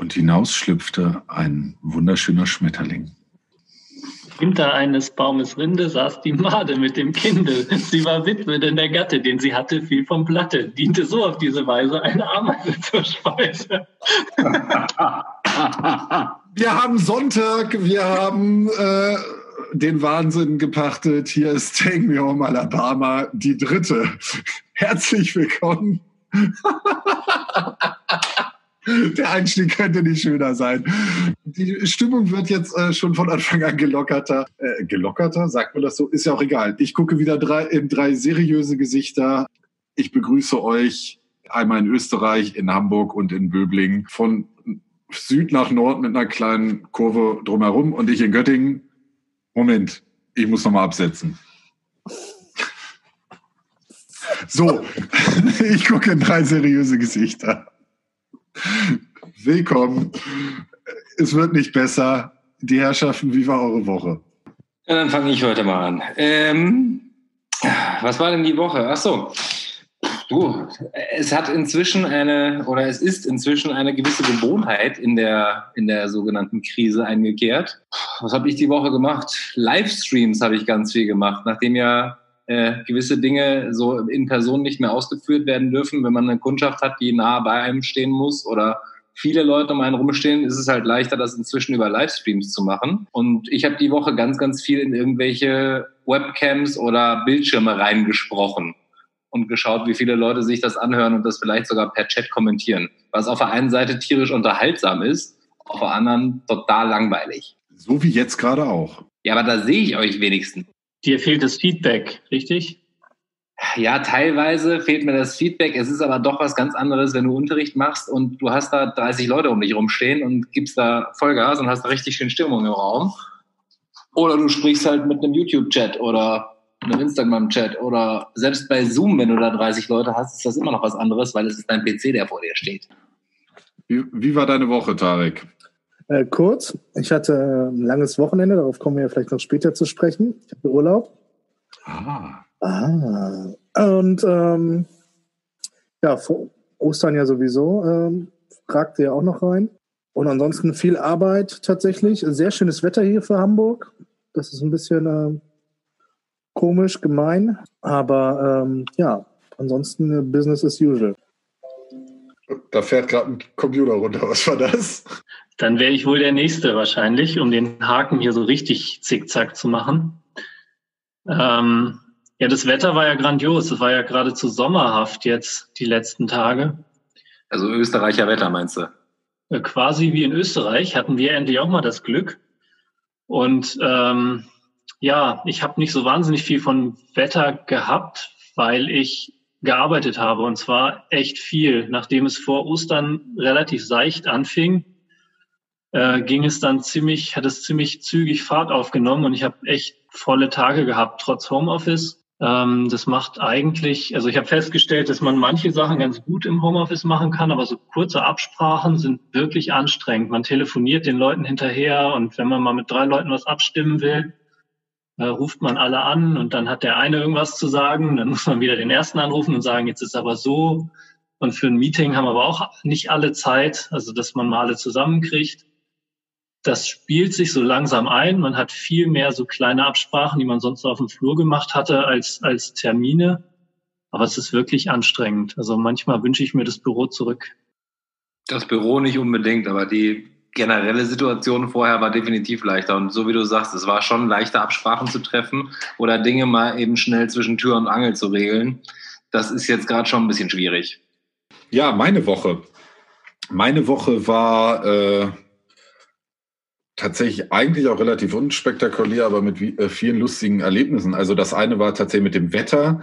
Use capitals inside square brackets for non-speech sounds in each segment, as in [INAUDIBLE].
Und hinaus schlüpfte ein wunderschöner Schmetterling. Hinter eines Baumes Rinde saß die Made mit dem Kinde. Sie war Witwe, denn der Gatte, den sie hatte, fiel vom Blatte, diente so auf diese Weise eine Ameise zur Speise. [LAUGHS] Wir haben Sonntag, wir haben äh, den Wahnsinn gepachtet. Hier ist Take Me Home Alabama, die dritte. Herzlich willkommen. [LAUGHS] Der Einstieg könnte nicht schöner sein. Die Stimmung wird jetzt äh, schon von Anfang an gelockerter. Äh, gelockerter, sagt man das so? Ist ja auch egal. Ich gucke wieder drei, in drei seriöse Gesichter. Ich begrüße euch einmal in Österreich, in Hamburg und in Böblingen. Von Süd nach Nord mit einer kleinen Kurve drumherum und ich in Göttingen. Moment, ich muss nochmal absetzen. So, [LAUGHS] ich gucke in drei seriöse Gesichter. Willkommen. Es wird nicht besser. Die Herrschaften, wie war eure Woche? Ja, dann fange ich heute mal an. Ähm, was war denn die Woche? Ach so. Du, es hat inzwischen eine, oder es ist inzwischen eine gewisse Gewohnheit in der, in der sogenannten Krise eingekehrt. Was habe ich die Woche gemacht? Livestreams habe ich ganz viel gemacht, nachdem ja äh, gewisse Dinge so in Person nicht mehr ausgeführt werden dürfen. Wenn man eine Kundschaft hat, die nah bei einem stehen muss oder viele Leute um einen rumstehen, ist es halt leichter, das inzwischen über Livestreams zu machen. Und ich habe die Woche ganz, ganz viel in irgendwelche Webcams oder Bildschirme reingesprochen und geschaut, wie viele Leute sich das anhören und das vielleicht sogar per Chat kommentieren. Was auf der einen Seite tierisch unterhaltsam ist, auf der anderen total langweilig. So wie jetzt gerade auch. Ja, aber da sehe ich euch wenigstens. Dir fehlt das Feedback, richtig? Ja, teilweise fehlt mir das Feedback. Es ist aber doch was ganz anderes, wenn du Unterricht machst und du hast da 30 Leute um dich rumstehen und gibst da Vollgas und hast da richtig schön Stimmung im Raum. Oder du sprichst halt mit einem YouTube-Chat oder einem Instagram-Chat oder selbst bei Zoom, wenn du da 30 Leute hast, ist das immer noch was anderes, weil es ist dein PC, der vor dir steht. Wie, wie war deine Woche, Tarek? Äh, kurz, ich hatte ein langes Wochenende, darauf kommen wir ja vielleicht noch später zu sprechen. Ich hatte Urlaub. Ah. Ah. Und ähm, ja, vor Ostern ja sowieso, ähm, ragte ja auch noch rein. Und ansonsten viel Arbeit tatsächlich. Sehr schönes Wetter hier für Hamburg. Das ist ein bisschen äh, komisch, gemein. Aber ähm, ja, ansonsten äh, Business as usual. Da fährt gerade ein Computer runter. Was war das? Dann wäre ich wohl der Nächste wahrscheinlich, um den Haken hier so richtig zickzack zu machen. Ähm, ja, das Wetter war ja grandios. Es war ja geradezu sommerhaft jetzt die letzten Tage. Also Österreicher Wetter meinst du? Äh, quasi wie in Österreich hatten wir endlich auch mal das Glück. Und ähm, ja, ich habe nicht so wahnsinnig viel von Wetter gehabt, weil ich gearbeitet habe und zwar echt viel. Nachdem es vor Ostern relativ seicht anfing, äh, ging es dann ziemlich, hat es ziemlich zügig Fahrt aufgenommen und ich habe echt volle Tage gehabt, trotz Homeoffice. Ähm, das macht eigentlich, also ich habe festgestellt, dass man manche Sachen ganz gut im Homeoffice machen kann, aber so kurze Absprachen sind wirklich anstrengend. Man telefoniert den Leuten hinterher und wenn man mal mit drei Leuten was abstimmen will, äh, ruft man alle an und dann hat der eine irgendwas zu sagen, dann muss man wieder den ersten anrufen und sagen, jetzt ist aber so. Und für ein Meeting haben aber auch nicht alle Zeit, also dass man mal alle zusammenkriegt das spielt sich so langsam ein. Man hat viel mehr so kleine Absprachen, die man sonst auf dem Flur gemacht hatte, als, als Termine. Aber es ist wirklich anstrengend. Also manchmal wünsche ich mir das Büro zurück. Das Büro nicht unbedingt, aber die generelle Situation vorher war definitiv leichter. Und so wie du sagst, es war schon leichter, Absprachen zu treffen oder Dinge mal eben schnell zwischen Tür und Angel zu regeln. Das ist jetzt gerade schon ein bisschen schwierig. Ja, meine Woche. Meine Woche war äh, tatsächlich eigentlich auch relativ unspektakulär, aber mit äh, vielen lustigen Erlebnissen. Also das eine war tatsächlich mit dem Wetter.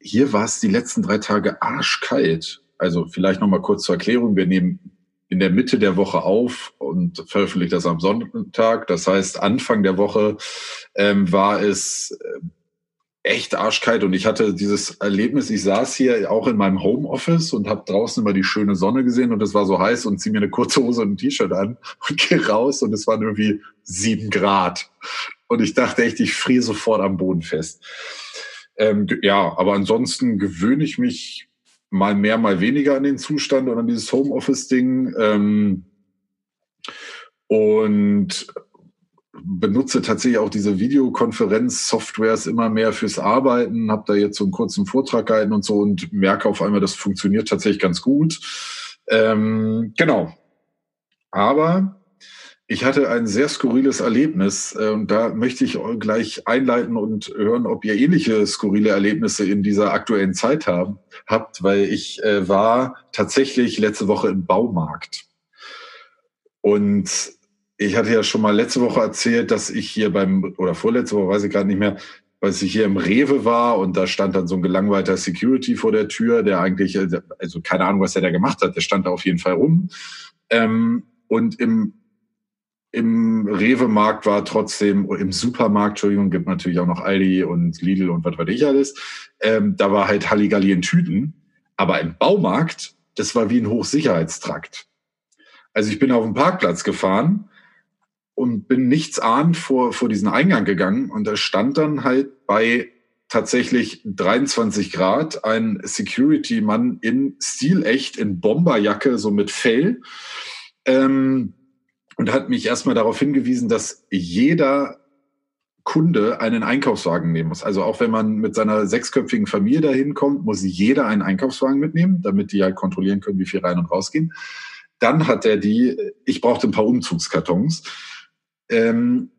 Hier war es die letzten drei Tage arschkalt. Also vielleicht noch mal kurz zur Erklärung. Wir nehmen in der Mitte der Woche auf und veröffentlichen das am Sonntag. Das heißt, Anfang der Woche ähm, war es äh, echt arschkalt und ich hatte dieses Erlebnis, ich saß hier auch in meinem Homeoffice und habe draußen immer die schöne Sonne gesehen und es war so heiß und ziehe mir eine kurze Hose und ein T-Shirt an und [LAUGHS] gehe raus und es waren irgendwie sieben Grad. Und ich dachte echt, ich friere sofort am Boden fest. Ähm, ja, aber ansonsten gewöhne ich mich mal mehr, mal weniger an den Zustand und an dieses Homeoffice-Ding. Ähm, und benutze tatsächlich auch diese Videokonferenz-Softwares immer mehr fürs Arbeiten, habe da jetzt so einen kurzen Vortrag gehalten und so und merke auf einmal, das funktioniert tatsächlich ganz gut. Ähm, genau. Aber ich hatte ein sehr skurriles Erlebnis äh, und da möchte ich gleich einleiten und hören, ob ihr ähnliche skurrile Erlebnisse in dieser aktuellen Zeit haben, habt, weil ich äh, war tatsächlich letzte Woche im Baumarkt. Und ich hatte ja schon mal letzte Woche erzählt, dass ich hier beim, oder vorletzte Woche, weiß ich gerade nicht mehr, weil ich hier im Rewe war und da stand dann so ein gelangweilter Security vor der Tür, der eigentlich, also keine Ahnung, was er da gemacht hat, der stand da auf jeden Fall rum. Ähm, und im im Rewe-Markt war trotzdem, im Supermarkt, Entschuldigung, gibt natürlich auch noch Aldi und Lidl und was weiß ich alles. Ähm, da war halt Halligalli in Tüten. Aber im Baumarkt, das war wie ein Hochsicherheitstrakt. Also ich bin auf den Parkplatz gefahren und bin nichts ahnt vor, vor diesen Eingang gegangen und da stand dann halt bei tatsächlich 23 Grad ein Security-Mann in stilecht, in Bomberjacke, so mit Fell. Ähm, und hat mich erstmal darauf hingewiesen, dass jeder Kunde einen Einkaufswagen nehmen muss. Also auch wenn man mit seiner sechsköpfigen Familie dahin kommt, muss jeder einen Einkaufswagen mitnehmen, damit die halt kontrollieren können, wie viel rein und rausgehen. Dann hat er die, ich brauchte ein paar Umzugskartons. Ähm,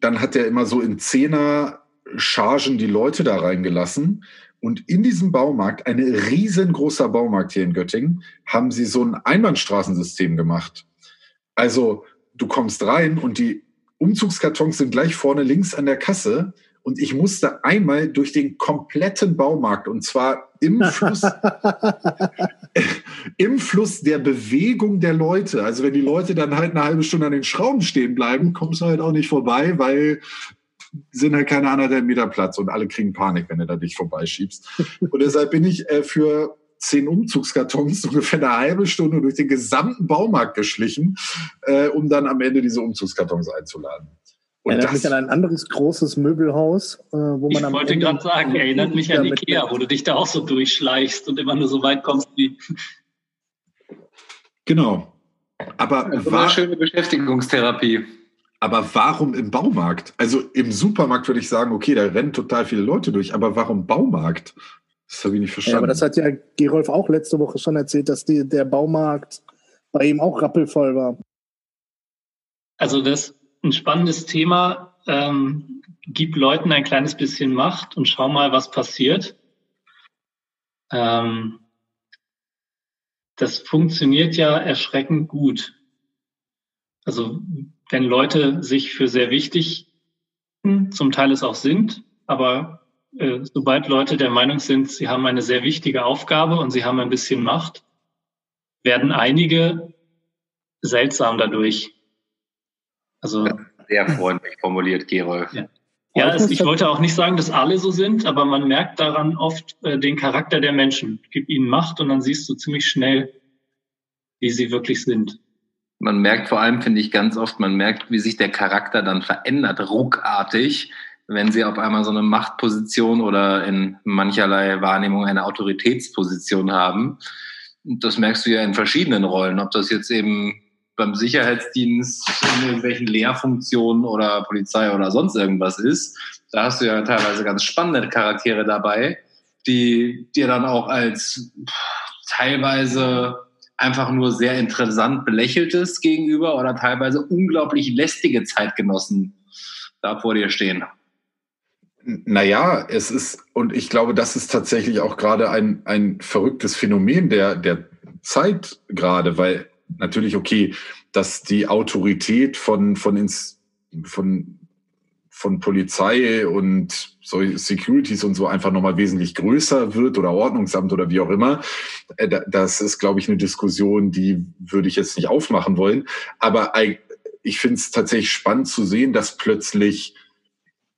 dann hat er immer so in Zehner Chargen die Leute da reingelassen. Und in diesem Baumarkt, ein riesengroßer Baumarkt hier in Göttingen, haben sie so ein Einbahnstraßensystem gemacht. Also du kommst rein und die Umzugskartons sind gleich vorne links an der Kasse und ich musste einmal durch den kompletten Baumarkt und zwar im [LAUGHS] Fluss, im Fluss der Bewegung der Leute. Also wenn die Leute dann halt eine halbe Stunde an den Schrauben stehen bleiben, kommst du halt auch nicht vorbei, weil sind halt keine anderthalb Meter Platz und alle kriegen Panik, wenn du da dich vorbeischiebst. Und deshalb bin ich äh, für zehn Umzugskartons ungefähr eine halbe Stunde durch den gesamten Baumarkt geschlichen, äh, um dann am Ende diese Umzugskartons einzuladen. Und erinnert mich an ein anderes großes Möbelhaus, äh, wo man Ich wollte gerade sagen, erinnert mich an Ikea, wo du dich da auch so durchschleichst und immer nur so weit kommst wie. Genau. Aber ja, war schöne Beschäftigungstherapie. Aber warum im Baumarkt? Also im Supermarkt würde ich sagen, okay, da rennen total viele Leute durch, aber warum Baumarkt? Das habe ich nicht verstanden. Ja, aber das hat ja Gerolf auch letzte Woche schon erzählt, dass die, der Baumarkt bei ihm auch rappelvoll war. Also das ein spannendes Thema. Ähm, gib Leuten ein kleines bisschen Macht und schau mal, was passiert. Ähm, das funktioniert ja erschreckend gut. Also wenn Leute sich für sehr wichtig zum Teil es auch sind, aber äh, sobald Leute der Meinung sind, sie haben eine sehr wichtige Aufgabe und sie haben ein bisschen Macht, werden einige seltsam dadurch. Also sehr freundlich formuliert, Gerolf. Ja, ja es, ich wollte auch nicht sagen, dass alle so sind, aber man merkt daran oft äh, den Charakter der Menschen. Gib ihnen Macht und dann siehst du ziemlich schnell, wie sie wirklich sind. Man merkt vor allem, finde ich ganz oft, man merkt, wie sich der Charakter dann verändert, ruckartig wenn sie auf einmal so eine Machtposition oder in mancherlei Wahrnehmung eine Autoritätsposition haben. Das merkst du ja in verschiedenen Rollen, ob das jetzt eben beim Sicherheitsdienst in irgendwelchen Lehrfunktionen oder Polizei oder sonst irgendwas ist. Da hast du ja teilweise ganz spannende Charaktere dabei, die dir dann auch als teilweise einfach nur sehr interessant belächeltes gegenüber oder teilweise unglaublich lästige Zeitgenossen da vor dir stehen. Naja, es ist, und ich glaube, das ist tatsächlich auch gerade ein, ein verrücktes Phänomen der, der Zeit gerade, weil natürlich, okay, dass die Autorität von, von, ins, von, von Polizei und so Securities und so einfach nochmal wesentlich größer wird oder Ordnungsamt oder wie auch immer. Äh, das ist, glaube ich, eine Diskussion, die würde ich jetzt nicht aufmachen wollen. Aber ich finde es tatsächlich spannend zu sehen, dass plötzlich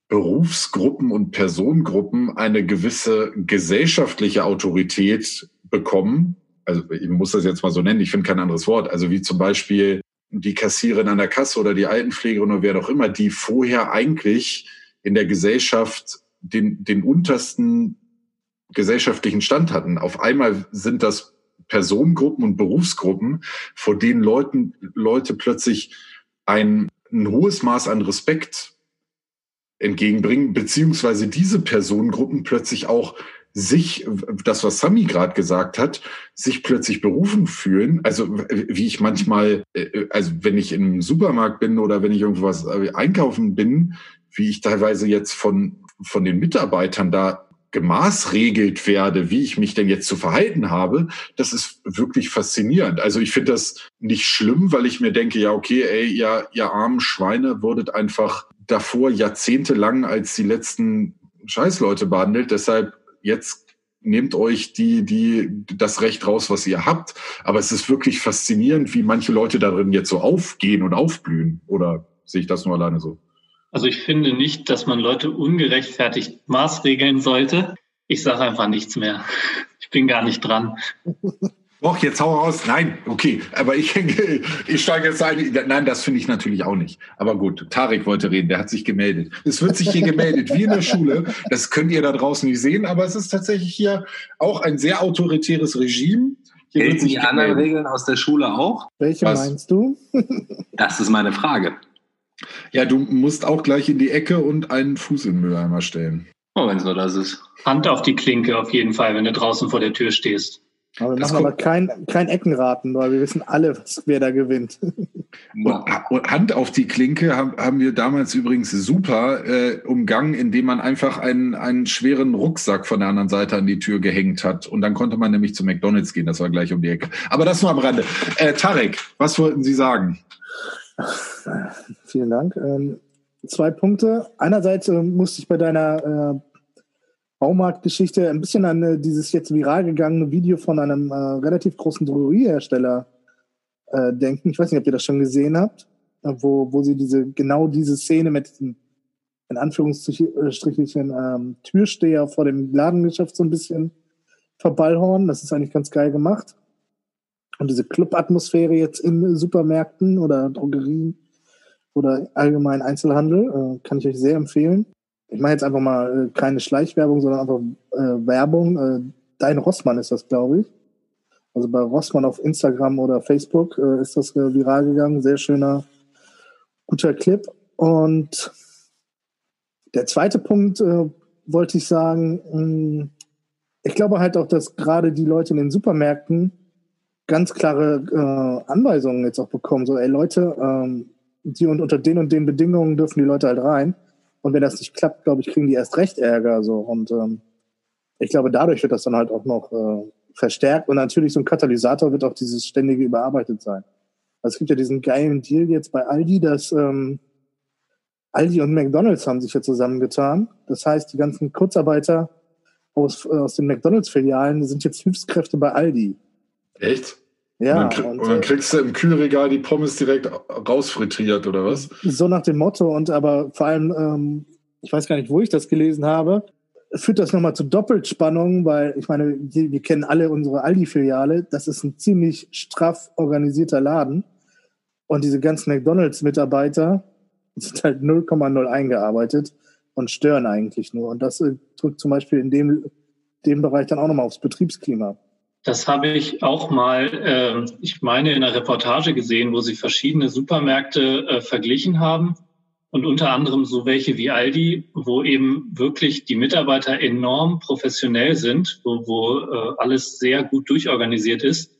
Berufsgruppen und Personengruppen eine gewisse gesellschaftliche Autorität bekommen. Also ich muss das jetzt mal so nennen, ich finde kein anderes Wort. Also wie zum Beispiel die Kassiererin an der Kasse oder die Altenpflegerin oder wer auch immer, die vorher eigentlich in der Gesellschaft den, den untersten gesellschaftlichen Stand hatten. Auf einmal sind das Personengruppen und Berufsgruppen, vor denen Leuten, Leute plötzlich ein, ein hohes Maß an Respekt entgegenbringen, beziehungsweise diese Personengruppen plötzlich auch sich, das, was Sami gerade gesagt hat, sich plötzlich berufen fühlen. Also wie ich manchmal, äh, also wenn ich im Supermarkt bin oder wenn ich irgendwas äh, einkaufen bin, wie ich teilweise jetzt von, von den Mitarbeitern da gemaßregelt werde, wie ich mich denn jetzt zu verhalten habe, das ist wirklich faszinierend. Also ich finde das nicht schlimm, weil ich mir denke, ja, okay, ey, ihr, ihr armen Schweine wurdet einfach davor jahrzehntelang als die letzten Scheißleute behandelt. Deshalb jetzt nehmt euch die, die, das Recht raus, was ihr habt. Aber es ist wirklich faszinierend, wie manche Leute darin jetzt so aufgehen und aufblühen. Oder sehe ich das nur alleine so? Also ich finde nicht, dass man Leute ungerechtfertigt maßregeln sollte. Ich sage einfach nichts mehr. Ich bin gar nicht dran. [LAUGHS] Doch, jetzt hau raus. Nein, okay. Aber ich, ich steige jetzt ein. Nein, das finde ich natürlich auch nicht. Aber gut, Tarek wollte reden, der hat sich gemeldet. Es wird sich hier gemeldet, wie in der Schule. Das könnt ihr da draußen nicht sehen, aber es ist tatsächlich hier auch ein sehr autoritäres Regime. Hier Gelten die anderen Regeln aus der Schule auch? Welche Was? meinst du? [LAUGHS] das ist meine Frage. Ja, du musst auch gleich in die Ecke und einen Fuß in den Mülleimer stellen. Oh, wenn es nur das ist. Hand auf die Klinke auf jeden Fall, wenn du draußen vor der Tür stehst. Aber wir das machen aber kein, kein Eckenraten, weil wir wissen alle, wer da gewinnt. Hand auf die Klinke haben, haben wir damals übrigens super äh, umgangen, indem man einfach einen, einen schweren Rucksack von der anderen Seite an die Tür gehängt hat. Und dann konnte man nämlich zu McDonalds gehen, das war gleich um die Ecke. Aber das nur am Rande. Äh, Tarek, was wollten Sie sagen? Vielen Dank. Ähm, zwei Punkte. Einerseits äh, musste ich bei deiner äh, Baumarktgeschichte ein bisschen an äh, dieses jetzt viral gegangene Video von einem äh, relativ großen Drogeriehersteller äh, denken. Ich weiß nicht, ob ihr das schon gesehen habt, äh, wo, wo sie diese genau diese Szene mit diesem in Anführungsstrichen ähm, Türsteher vor dem Ladengeschäft so ein bisschen verballhorn. Das ist eigentlich ganz geil gemacht. Und diese Club-Atmosphäre jetzt in Supermärkten oder Drogerien oder allgemein Einzelhandel äh, kann ich euch sehr empfehlen ich mache jetzt einfach mal äh, keine Schleichwerbung, sondern einfach äh, Werbung. Äh, Dein Rossmann ist das, glaube ich. Also bei Rossmann auf Instagram oder Facebook äh, ist das äh, viral gegangen. Sehr schöner, guter Clip. Und der zweite Punkt äh, wollte ich sagen, mh, hm, ich glaube halt auch, dass gerade die Leute in den Supermärkten ganz klare Anweisungen jetzt auch bekommen. So, ey Leute, ähm, die und unter den und den Bedingungen dürfen die Leute halt rein. Und wenn das nicht klappt, glaube ich, kriegen die erst recht Ärger. So. Und ähm, ich glaube, dadurch wird das dann halt auch noch äh, verstärkt. Und natürlich so ein Katalysator wird auch dieses ständige überarbeitet sein. Also es gibt ja diesen geilen Deal jetzt bei Aldi, dass ähm, Aldi und McDonalds haben sich ja zusammengetan. Das heißt, die ganzen Kurzarbeiter aus, äh, aus den McDonalds-Filialen sind jetzt Hilfskräfte bei Aldi. Echt? Ja, und dann, und, und dann, äh, kriegst du im Kühlregal die Pommes direkt rausfrittiert, oder was? So nach dem Motto. Und aber vor allem, ähm, ich weiß gar nicht, wo ich das gelesen habe, führt das nochmal zu Doppelspannung, weil ich meine, wir, kennen alle unsere Aldi-Filiale. Das ist ein ziemlich straff organisierter Laden. Und diese ganzen McDonalds-Mitarbeiter sind halt 0,0 eingearbeitet und stören eigentlich nur. Und das äh, drückt zum Beispiel in dem, dem Bereich dann auch nochmal aufs Betriebsklima. Das habe ich auch mal, äh, ich meine, in einer Reportage gesehen, wo sie verschiedene Supermärkte äh, verglichen haben und unter anderem so welche wie Aldi, wo eben wirklich die Mitarbeiter enorm professionell sind, wo, wo äh, alles sehr gut durchorganisiert ist,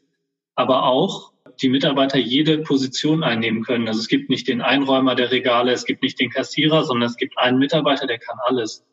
aber auch die Mitarbeiter jede Position einnehmen können. Also es gibt nicht den Einräumer der Regale, es gibt nicht den Kassierer, sondern es gibt einen Mitarbeiter, der kann alles.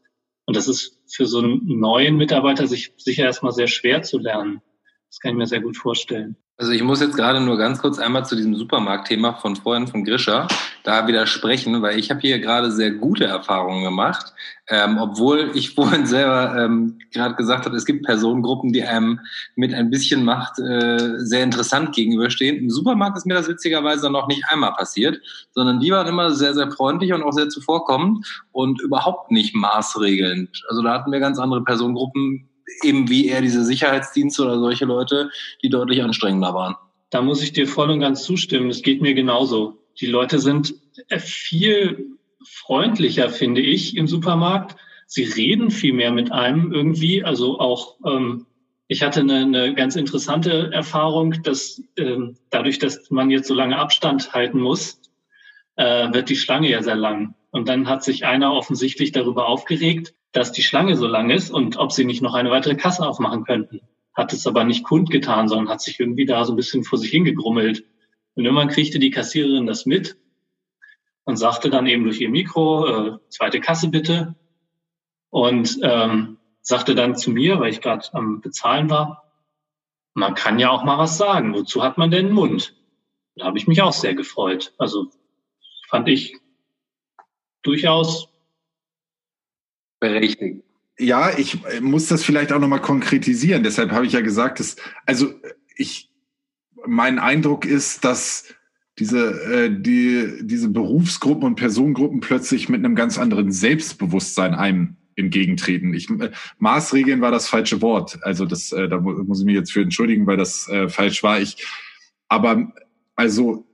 Und das ist für so einen neuen Mitarbeiter sich sicher erstmal sehr schwer zu lernen. Das kann ich mir sehr gut vorstellen. Also ich muss jetzt gerade nur ganz kurz einmal zu diesem Supermarktthema von vorhin von Grisha da widersprechen, weil ich habe hier gerade sehr gute Erfahrungen gemacht, ähm, obwohl ich [LAUGHS] vorhin selber ähm, gerade gesagt habe, es gibt Personengruppen, die einem mit ein bisschen Macht äh, sehr interessant gegenüberstehen. Im Supermarkt ist mir das witzigerweise noch nicht einmal passiert, sondern die waren immer sehr, sehr freundlich und auch sehr zuvorkommend und überhaupt nicht maßregelnd. Also da hatten wir ganz andere Personengruppen, eben wie eher diese Sicherheitsdienste oder solche Leute, die deutlich anstrengender waren. Da muss ich dir voll und ganz zustimmen. Es geht mir genauso. Die Leute sind viel freundlicher, finde ich, im Supermarkt. Sie reden viel mehr mit einem irgendwie. Also auch, ähm, ich hatte eine, eine ganz interessante Erfahrung, dass ähm, dadurch, dass man jetzt so lange Abstand halten muss, äh, wird die Schlange ja sehr lang. Und dann hat sich einer offensichtlich darüber aufgeregt, dass die Schlange so lang ist und ob sie nicht noch eine weitere Kasse aufmachen könnten. Hat es aber nicht kundgetan, sondern hat sich irgendwie da so ein bisschen vor sich hingegrummelt. Und irgendwann kriegte die Kassiererin das mit und sagte dann eben durch ihr Mikro, äh, zweite Kasse bitte. Und ähm, sagte dann zu mir, weil ich gerade am Bezahlen war, man kann ja auch mal was sagen. Wozu hat man denn einen Mund? Da habe ich mich auch sehr gefreut. Also fand ich durchaus berechtigt. Ja, ich muss das vielleicht auch nochmal konkretisieren. Deshalb habe ich ja gesagt, dass, also ich, mein Eindruck ist, dass diese, äh, die, diese Berufsgruppen und Personengruppen plötzlich mit einem ganz anderen Selbstbewusstsein einem entgegentreten. Ich, äh, Maßregeln war das falsche Wort. Also das, äh, da muss ich mich jetzt für entschuldigen, weil das äh, falsch war. Ich, aber also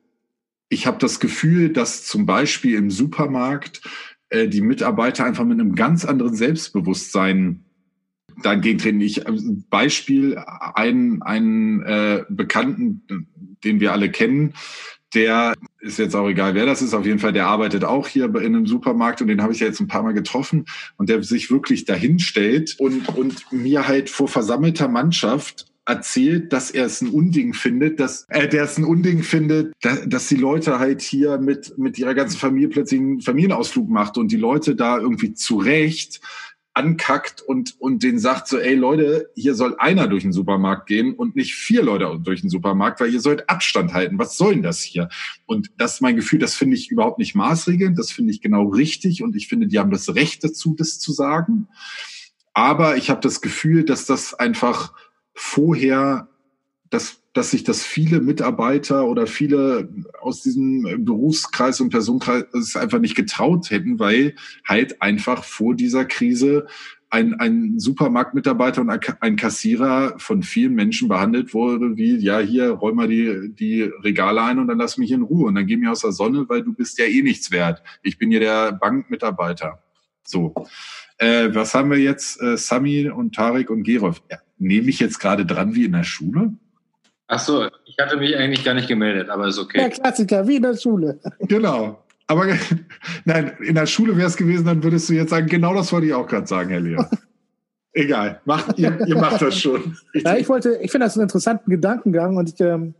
ich habe das Gefühl, dass zum Beispiel im Supermarkt äh, die Mitarbeiter einfach mit einem ganz anderen Selbstbewusstsein dagegen treten. Ich äh, Beispiel einen einen äh, Bekannten, den wir alle kennen, der ist jetzt auch egal, wer das ist. Auf jeden Fall, der arbeitet auch hier in einem Supermarkt und den habe ich ja jetzt ein paar Mal getroffen und der sich wirklich dahin stellt und und mir halt vor versammelter Mannschaft erzählt, dass er es ein Unding findet, dass äh, der es ein Unding findet, dass, dass die Leute halt hier mit mit ihrer ganzen Familie plötzlich einen Familienausflug macht und die Leute da irgendwie zurecht ankackt und und den sagt so, ey Leute, hier soll einer durch den Supermarkt gehen und nicht vier Leute durch den Supermarkt, weil ihr sollt Abstand halten. Was soll denn das hier? Und das ist mein Gefühl, das finde ich überhaupt nicht maßregelnd, das finde ich genau richtig und ich finde, die haben das Recht dazu, das zu sagen. Aber ich habe das Gefühl, dass das einfach vorher, dass, dass sich das viele Mitarbeiter oder viele aus diesem Berufskreis und Personenkreis einfach nicht getraut hätten, weil halt einfach vor dieser Krise ein, ein Supermarktmitarbeiter und ein Kassierer von vielen Menschen behandelt wurde, wie, ja, hier, räum mal die, die Regale ein und dann lass mich in Ruhe und dann geh mir aus der Sonne, weil du bist ja eh nichts wert. Ich bin hier der Bankmitarbeiter. So. Äh, was haben wir jetzt? Äh, Sami und Tarek und Gerolf. Ja, nehme ich jetzt gerade dran wie in der Schule? Ach so, ich hatte mich eigentlich gar nicht gemeldet, aber ist okay. Der Klassiker, wie in der Schule. Genau. Aber [LAUGHS] nein, in der Schule wäre es gewesen, dann würdest du jetzt sagen, genau das wollte ich auch gerade sagen, Herr Leon. [LAUGHS] Egal, macht, ihr, ihr macht das schon. Ich, ja, ich wollte, ich finde das einen interessanten Gedankengang und ich, ähm,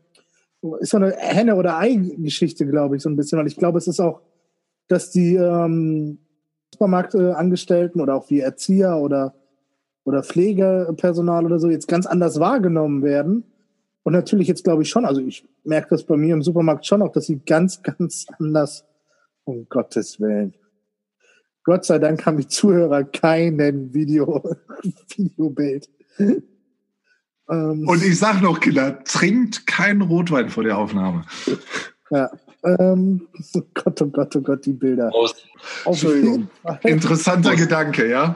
ist so eine Henne- oder Ei-Geschichte, glaube ich, so ein bisschen, weil ich glaube, es ist auch, dass die ähm, Supermarktangestellten oder auch wie Erzieher oder oder Pflegepersonal oder so jetzt ganz anders wahrgenommen werden. Und natürlich jetzt glaube ich schon, also ich merke das bei mir im Supermarkt schon auch, dass sie ganz, ganz anders, um Gottes Willen. Gott sei Dank haben die Zuhörer keinen Video, [LAUGHS] Videobild. Ähm, Und ich sag noch, Kinder, trinkt keinen Rotwein vor der Aufnahme. Ja. Ähm, [LAUGHS] oh Gott, oh Gott, oh Gott, die Bilder. Entschuldigung. Interessanter Prost. Gedanke, ja?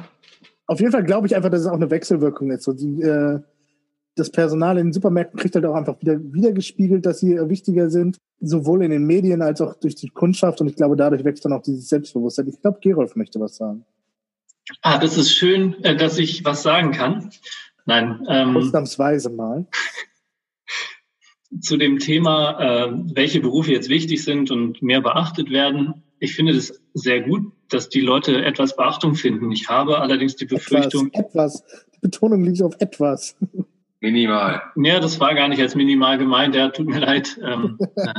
Auf jeden Fall glaube ich einfach, dass es auch eine Wechselwirkung ist. So die, äh, das Personal in den Supermärkten kriegt halt auch einfach wieder wiedergespiegelt, dass sie äh, wichtiger sind, sowohl in den Medien als auch durch die Kundschaft. Und ich glaube, dadurch wächst dann auch dieses Selbstbewusstsein. Ich glaube, Gerolf möchte was sagen. Ah, das ist schön, äh, dass ich was sagen kann. Nein. Ähm, Ausnahmsweise mal. Zu dem Thema, äh, welche Berufe jetzt wichtig sind und mehr beachtet werden. Ich finde das sehr gut, dass die Leute etwas Beachtung finden. Ich habe allerdings die Befürchtung. Etwas, etwas. Die Betonung liegt auf etwas. Minimal. Ja, das war gar nicht als minimal gemeint, ja, tut mir leid. Ähm, [LAUGHS] äh,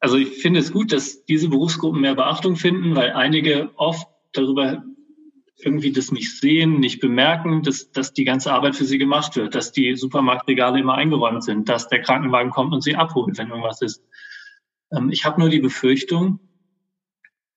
also ich finde es gut, dass diese Berufsgruppen mehr Beachtung finden, weil einige oft darüber irgendwie das nicht sehen, nicht bemerken, dass, dass die ganze Arbeit für sie gemacht wird, dass die Supermarktregale immer eingeräumt sind, dass der Krankenwagen kommt und sie abholt, wenn irgendwas ist. Ähm, ich habe nur die Befürchtung,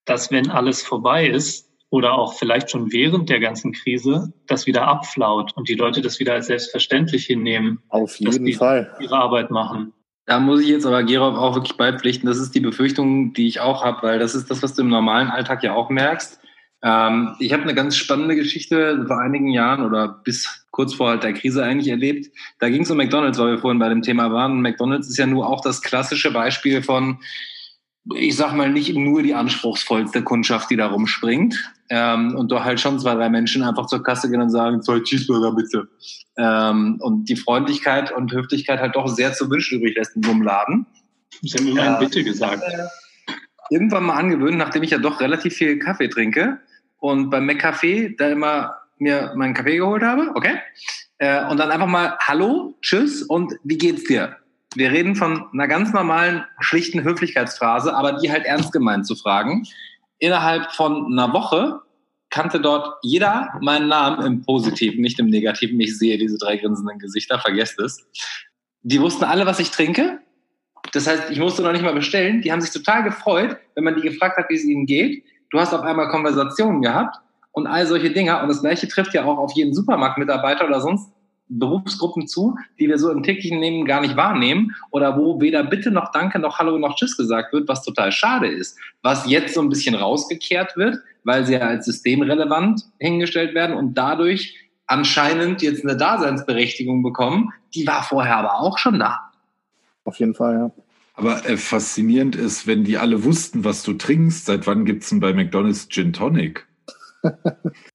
dass wenn alles vorbei ist oder auch vielleicht schon während der ganzen Krise, das wieder abflaut und die Leute das wieder als selbstverständlich hinnehmen. Auf jeden Fall. Ihre Arbeit machen. Da muss ich jetzt aber Gerolf auch wirklich beipflichten. Das ist die Befürchtung, die ich auch habe, weil das ist das, was du im normalen Alltag ja auch merkst. Ähm, ich habe eine ganz spannende Geschichte vor einigen Jahren oder bis kurz vor halt der Krise eigentlich erlebt. Da ging es um McDonald's, weil wir vorhin bei dem Thema waren. McDonald's ist ja nur auch das klassische Beispiel von ich sag mal, nicht nur die anspruchsvollste Kundschaft, die da rumspringt. Ähm, und doch halt schon zwei, drei Menschen einfach zur Kasse gehen und sagen, zwei Cheeseburger bitte. Ähm, und die Freundlichkeit und Höflichkeit halt doch sehr zu wünschen übrig lässt in so einem Laden. Sie haben immer ein Bitte gesagt. irgendwann mal angewöhnt, nachdem ich ja doch relativ viel Kaffee trinke und beim McCafé da immer mir meinen Kaffee geholt habe, okay? Äh, und dann einfach mal Hallo, Tschüss und wie geht's dir? Wir reden von einer ganz normalen, schlichten Höflichkeitsphrase, aber die halt ernst gemeint zu fragen. Innerhalb von einer Woche kannte dort jeder meinen Namen im Positiven, nicht im Negativen. Ich sehe diese drei grinsenden Gesichter, vergesst es. Die wussten alle, was ich trinke. Das heißt, ich musste noch nicht mal bestellen. Die haben sich total gefreut, wenn man die gefragt hat, wie es ihnen geht. Du hast auf einmal Konversationen gehabt und all solche Dinge. Und das Gleiche trifft ja auch auf jeden Supermarktmitarbeiter oder sonst Berufsgruppen zu, die wir so im täglichen Leben gar nicht wahrnehmen oder wo weder Bitte noch Danke noch Hallo noch Tschüss gesagt wird, was total schade ist. Was jetzt so ein bisschen rausgekehrt wird, weil sie ja als systemrelevant hingestellt werden und dadurch anscheinend jetzt eine Daseinsberechtigung bekommen. Die war vorher aber auch schon da. Auf jeden Fall, ja. Aber äh, faszinierend ist, wenn die alle wussten, was du trinkst, seit wann gibt es denn bei McDonalds Gin Tonic? [LAUGHS]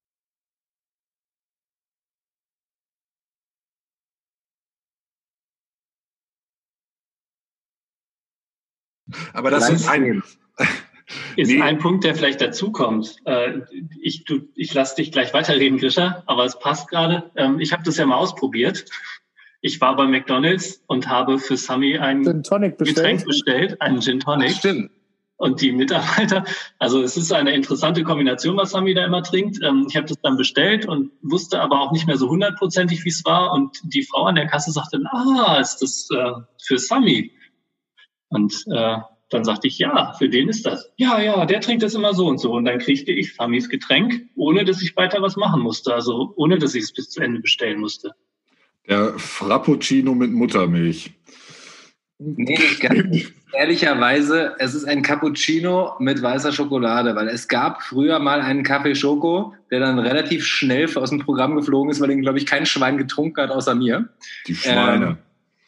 Aber das ist ein, [LAUGHS] ist nee. ein Punkt, der vielleicht dazukommt. Äh, ich, ich lasse dich gleich weiterreden, Grisha, aber es passt gerade. Ähm, ich habe das ja mal ausprobiert. Ich war bei McDonald's und habe für Sammy ein Getränk bestellt, einen Gin Tonic. stimmt. Und die Mitarbeiter, also es ist eine interessante Kombination, was Sami da immer trinkt. Ähm, ich habe das dann bestellt und wusste aber auch nicht mehr so hundertprozentig, wie es war. Und die Frau an der Kasse sagte, ah, ist das äh, für Sami? Und äh, dann sagte ich, ja, für den ist das. Ja, ja, der trinkt das immer so und so. Und dann kriegte ich Samis Getränk, ohne dass ich weiter was machen musste. Also ohne, dass ich es bis zu Ende bestellen musste. Der Frappuccino mit Muttermilch. Nee, ganz [LAUGHS] ehrlicherweise, es ist ein Cappuccino mit weißer Schokolade, weil es gab früher mal einen Kaffee Schoko, der dann relativ schnell aus dem Programm geflogen ist, weil den, glaube ich, kein Schwein getrunken hat außer mir. Die Schweine. Ähm,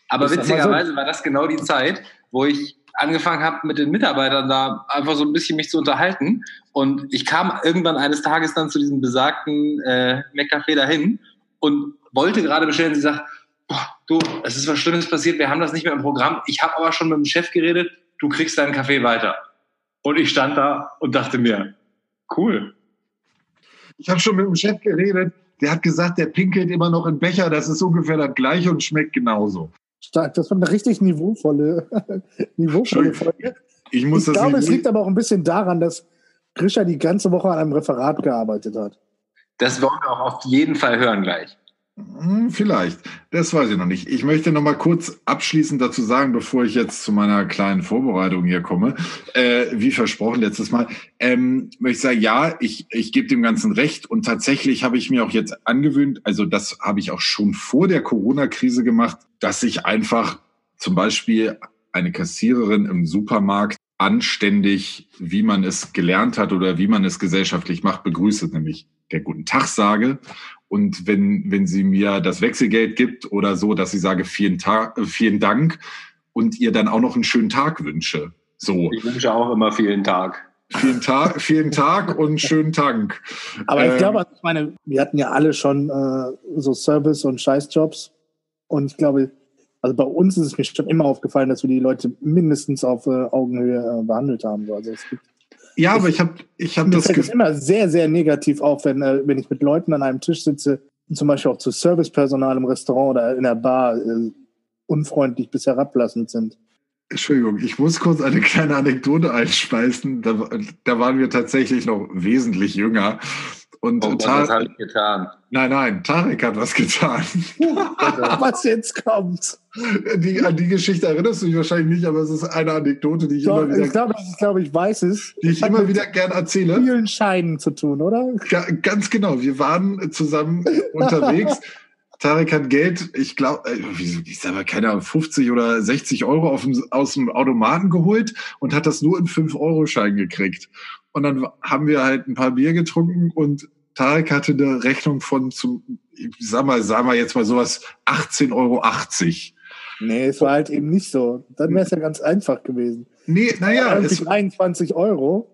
aber witzigerweise war das genau die Zeit, wo ich angefangen habe, mit den Mitarbeitern da einfach so ein bisschen mich zu unterhalten. Und ich kam irgendwann eines Tages dann zu diesem besagten äh, McCafé dahin und wollte gerade bestellen. Sie sagt, du, es ist was Schlimmes passiert, wir haben das nicht mehr im Programm. Ich habe aber schon mit dem Chef geredet, du kriegst deinen Kaffee weiter. Und ich stand da und dachte mir, cool. Ich habe schon mit dem Chef geredet, der hat gesagt, der pinkelt immer noch in Becher, das ist ungefähr das gleiche und schmeckt genauso. Stark, das war eine richtig niveauvolle, [LAUGHS] niveauvolle Folge. Ich, muss ich glaube, es liegt aber auch ein bisschen daran, dass Grisha die ganze Woche an einem Referat gearbeitet hat. Das wollen wir auch auf jeden Fall hören gleich. Hm, vielleicht. Das weiß ich noch nicht. Ich möchte noch mal kurz abschließend dazu sagen, bevor ich jetzt zu meiner kleinen Vorbereitung hier komme, äh, wie versprochen letztes Mal, ähm, möchte ich sagen, ja, ich, ich gebe dem Ganzen recht und tatsächlich habe ich mir auch jetzt angewöhnt, also das habe ich auch schon vor der Corona-Krise gemacht, dass ich einfach zum Beispiel eine Kassiererin im Supermarkt anständig, wie man es gelernt hat oder wie man es gesellschaftlich macht, begrüße, nämlich der guten Tag sage und wenn, wenn sie mir das Wechselgeld gibt oder so, dass sie sage, vielen, Tag, vielen Dank und ihr dann auch noch einen schönen Tag wünsche. So. Ich wünsche auch immer vielen Tag. Vielen Tag, vielen Tag und schönen Dank. Aber ich ähm, glaube, ich meine, wir hatten ja alle schon äh, so Service- und Scheißjobs. Und ich glaube, also bei uns ist es mir schon immer aufgefallen, dass wir die Leute mindestens auf äh, Augenhöhe äh, behandelt haben. Also es gibt ja, aber ich habe ich hab das. Das fällt immer sehr, sehr negativ auf, wenn, äh, wenn ich mit Leuten an einem Tisch sitze, zum Beispiel auch zu Servicepersonal im Restaurant oder in der Bar, äh, unfreundlich bis herablassend sind. Entschuldigung, ich muss kurz eine kleine Anekdote einspeisen. Da, da waren wir tatsächlich noch wesentlich jünger. Und oh, was habe ich getan? Nein, nein, Tarek hat was getan. [LAUGHS] was jetzt kommt. Die, an die Geschichte erinnerst du dich wahrscheinlich nicht, aber es ist eine Anekdote, die ich Doch, immer wieder. Ich glaube, ich, glaub, ich weiß es. Die ich immer wieder gern erzähle. Mit vielen Scheinen zu tun, oder? Ja, ganz genau. Wir waren zusammen [LAUGHS] unterwegs. Tarek hat Geld, ich glaube, äh, ich sage mal, keine Ahnung, 50 oder 60 Euro dem, aus dem Automaten geholt und hat das nur in 5-Euro-Schein gekriegt. Und dann haben wir halt ein paar Bier getrunken und Tarek hatte eine Rechnung von zum, ich sag mal, sagen wir jetzt mal sowas, 18,80 Euro. Nee, es war halt eben nicht so. Dann wäre es ja ganz einfach gewesen. Nee, naja. Es 23 Euro.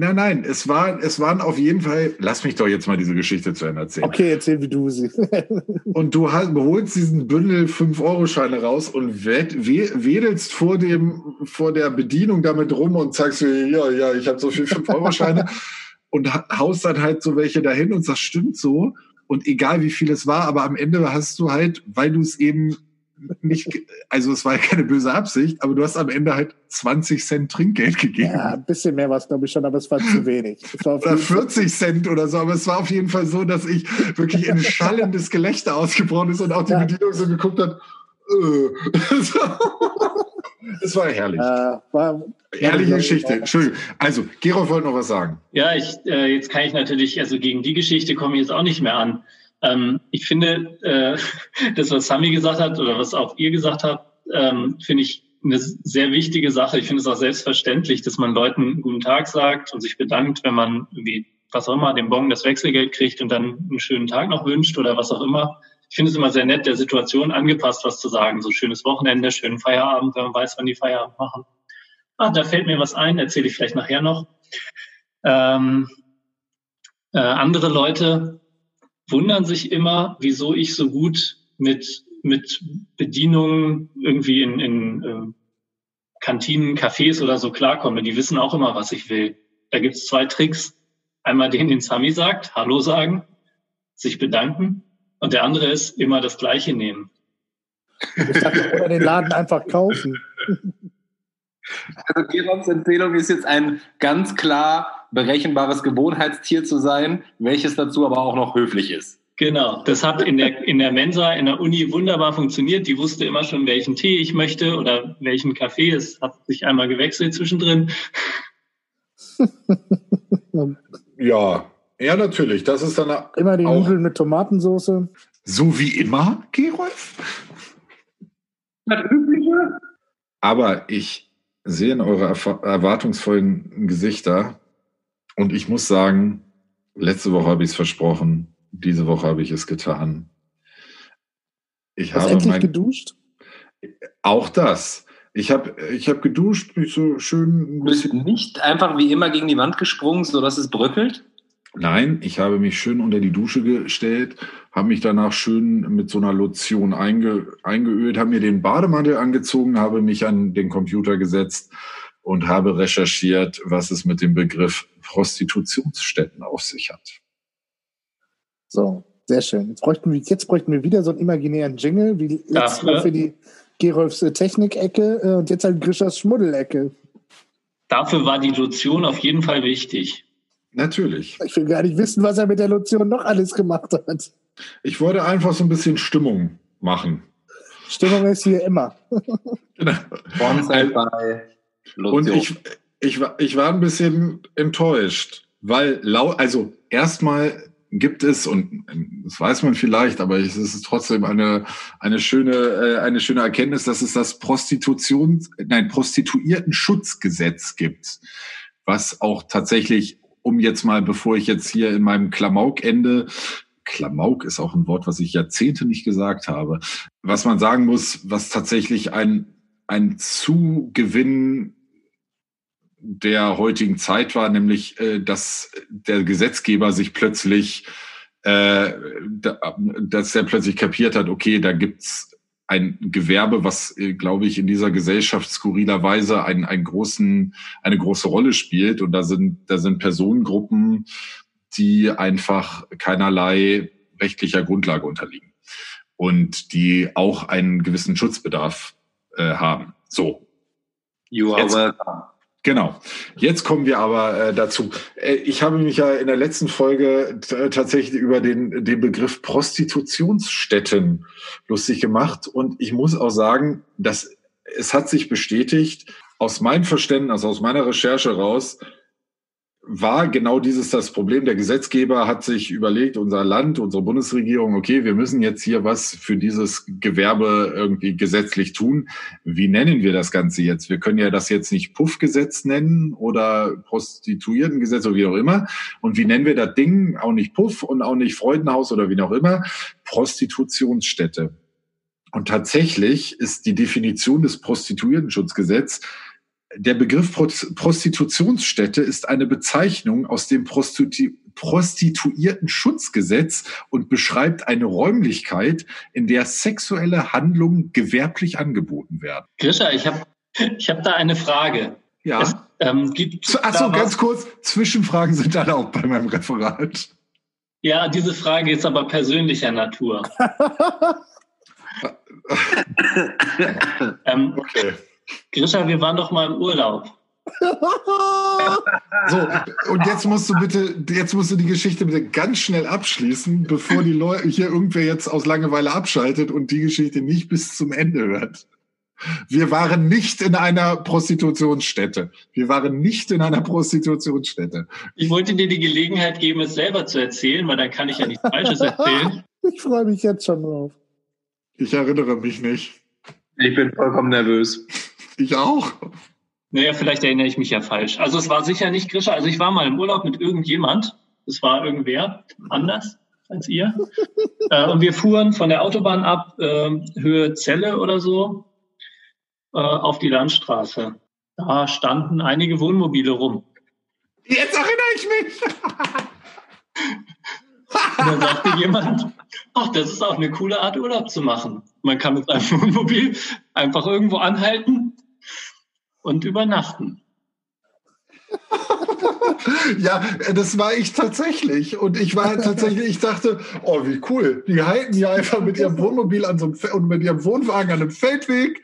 Nein, nein, es, war, es waren auf jeden Fall, lass mich doch jetzt mal diese Geschichte zu Ende erzählen. Okay, erzähl, wie du sie. [LAUGHS] und du hast, holst diesen Bündel 5-Euro-Scheine raus und wedelst vor, dem, vor der Bedienung damit rum und sagst, ja, ja, ich habe so viel 5-Euro-Scheine [LAUGHS] und haust dann halt so welche dahin und sagst, stimmt so. Und egal wie viel es war, aber am Ende hast du halt, weil du es eben nicht, also es war ja keine böse Absicht, aber du hast am Ende halt 20 Cent Trinkgeld gegeben. Ja, ein bisschen mehr war es, glaube ich, schon, aber es war zu wenig. War oder 40 Cent oder so, aber es war auf jeden Fall so, dass ich wirklich in schallendes Gelächter ausgebrochen ist und auch die ja. Bedienung so geguckt hat. Äh. [LAUGHS] Es war herrlich. Äh, war, Herrliche Geschichte. Entschuldigung. Also, Gerolf wollte noch was sagen. Ja, ich, äh, jetzt kann ich natürlich, also gegen die Geschichte komme ich jetzt auch nicht mehr an. Ähm, ich finde, äh, [LAUGHS] das, was Sami gesagt hat oder was auch ihr gesagt habt, ähm, finde ich eine sehr wichtige Sache. Ich finde es auch selbstverständlich, dass man Leuten guten Tag sagt und sich bedankt, wenn man irgendwie, was auch immer, den Bon das Wechselgeld kriegt und dann einen schönen Tag noch wünscht oder was auch immer. Ich finde es immer sehr nett, der Situation angepasst, was zu sagen. So schönes Wochenende, schönen Feierabend, wenn man weiß, wann die Feierabend machen. Ah, da fällt mir was ein, erzähle ich vielleicht nachher noch. Ähm, äh, andere Leute wundern sich immer, wieso ich so gut mit, mit Bedienungen irgendwie in, in äh, Kantinen, Cafés oder so klarkomme. Die wissen auch immer, was ich will. Da gibt's zwei Tricks. Einmal den, den Sami sagt, Hallo sagen, sich bedanken. Und der andere ist immer das Gleiche nehmen. Ich dachte, oder den Laden einfach kaufen. Also Gerons Empfehlung ist jetzt ein ganz klar berechenbares Gewohnheitstier zu sein, welches dazu aber auch noch höflich ist. Genau, das hat in der, in der Mensa, in der Uni wunderbar funktioniert. Die wusste immer schon, welchen Tee ich möchte oder welchen Kaffee. Es hat sich einmal gewechselt zwischendrin. [LAUGHS] ja, ja, natürlich. Das ist dann immer die Nudeln mit Tomatensauce. So wie immer, Gerolf? Das Übliche. Aber ich sehe in eure erwartungsvollen Gesichter, und ich muss sagen, letzte Woche habe ich es versprochen, diese Woche habe ich es getan. Ich Hast habe endlich mein, geduscht? Auch das. Ich habe ich hab geduscht, mich so schön. Du bist nicht einfach wie immer gegen die Wand gesprungen, sodass es bröckelt? Nein, ich habe mich schön unter die Dusche gestellt, habe mich danach schön mit so einer Lotion einge, eingeölt, habe mir den Bademantel angezogen, habe mich an den Computer gesetzt und habe recherchiert, was es mit dem Begriff Prostitutionsstätten auf sich hat. So, sehr schön. Jetzt bräuchten wir, jetzt bräuchten wir wieder so einen imaginären Jingle, wie letztes Mal für die Gerolfs Technik-Ecke äh, und jetzt halt Grischers Schmuddelecke. Dafür war die Lotion auf jeden Fall wichtig. Natürlich. Ich will gar nicht wissen, was er mit der Lotion noch alles gemacht hat. Ich wollte einfach so ein bisschen Stimmung machen. Stimmung ist hier immer. genau. bei und ich, ich, ich war ein bisschen enttäuscht, weil lau, also erstmal gibt es, und das weiß man vielleicht, aber es ist trotzdem eine, eine schöne, äh, eine schöne Erkenntnis, dass es das Prostitutions, nein, Prostituierten-Schutzgesetz gibt, was auch tatsächlich, um jetzt mal, bevor ich jetzt hier in meinem Klamauk ende, Klamauk ist auch ein Wort, was ich Jahrzehnte nicht gesagt habe, was man sagen muss, was tatsächlich ein, ein Zugewinn der heutigen Zeit war, nämlich äh, dass der Gesetzgeber sich plötzlich, äh, dass er plötzlich kapiert hat, okay, da gibt's ein Gewerbe, was, äh, glaube ich, in dieser Gesellschaft skurrilerweise einen, einen großen, eine große Rolle spielt. Und da sind, da sind Personengruppen, die einfach keinerlei rechtlicher Grundlage unterliegen und die auch einen gewissen Schutzbedarf äh, haben. So. You are Jetzt, welcome. Genau. Jetzt kommen wir aber äh, dazu. Äh, ich habe mich ja in der letzten Folge tatsächlich über den, den Begriff Prostitutionsstätten lustig gemacht. Und ich muss auch sagen, dass es hat sich bestätigt, aus meinem Verständnis, aus meiner Recherche raus, war genau dieses das Problem. Der Gesetzgeber hat sich überlegt, unser Land, unsere Bundesregierung, okay, wir müssen jetzt hier was für dieses Gewerbe irgendwie gesetzlich tun. Wie nennen wir das Ganze jetzt? Wir können ja das jetzt nicht Puffgesetz nennen oder Prostituiertengesetz oder wie auch immer. Und wie nennen wir das Ding? Auch nicht Puff und auch nicht Freudenhaus oder wie auch immer. Prostitutionsstätte. Und tatsächlich ist die Definition des Prostituiertenschutzgesetzes der Begriff Prostitutionsstätte ist eine Bezeichnung aus dem Prostitu Prostituierten-Schutzgesetz und beschreibt eine Räumlichkeit, in der sexuelle Handlungen gewerblich angeboten werden. Grisha, ich habe ich hab da eine Frage. Ja. Es, ähm, Achso, ganz kurz, Zwischenfragen sind erlaubt bei meinem Referat. Ja, diese Frage ist aber persönlicher Natur. [LAUGHS] ähm, okay. Grisha, wir waren doch mal im Urlaub. [LAUGHS] so, und jetzt musst du bitte, jetzt musst du die Geschichte bitte ganz schnell abschließen, bevor die Leute hier irgendwer jetzt aus Langeweile abschaltet und die Geschichte nicht bis zum Ende hört. Wir waren nicht in einer Prostitutionsstätte. Wir waren nicht in einer Prostitutionsstätte. Ich wollte dir die Gelegenheit geben, es selber zu erzählen, weil dann kann ich ja nichts Falsches erzählen. [LAUGHS] Ich freue mich jetzt schon drauf. Ich erinnere mich nicht. Ich bin vollkommen nervös. Ich auch. Naja, vielleicht erinnere ich mich ja falsch. Also es war sicher nicht Grisha. Also ich war mal im Urlaub mit irgendjemand. Es war irgendwer anders als ihr. [LAUGHS] äh, und wir fuhren von der Autobahn ab, äh, Höhe Zelle oder so, äh, auf die Landstraße. Da standen einige Wohnmobile rum. Jetzt erinnere ich mich. und dann sagte jemand, ach, das ist auch eine coole Art, Urlaub zu machen. Man kann mit seinem [LAUGHS] Wohnmobil einfach irgendwo anhalten und übernachten. [LAUGHS] ja, das war ich tatsächlich. Und ich war tatsächlich, ich dachte, oh, wie cool. Die halten hier einfach mit ihrem Wohnmobil an so einem und mit ihrem Wohnwagen an einem Feldweg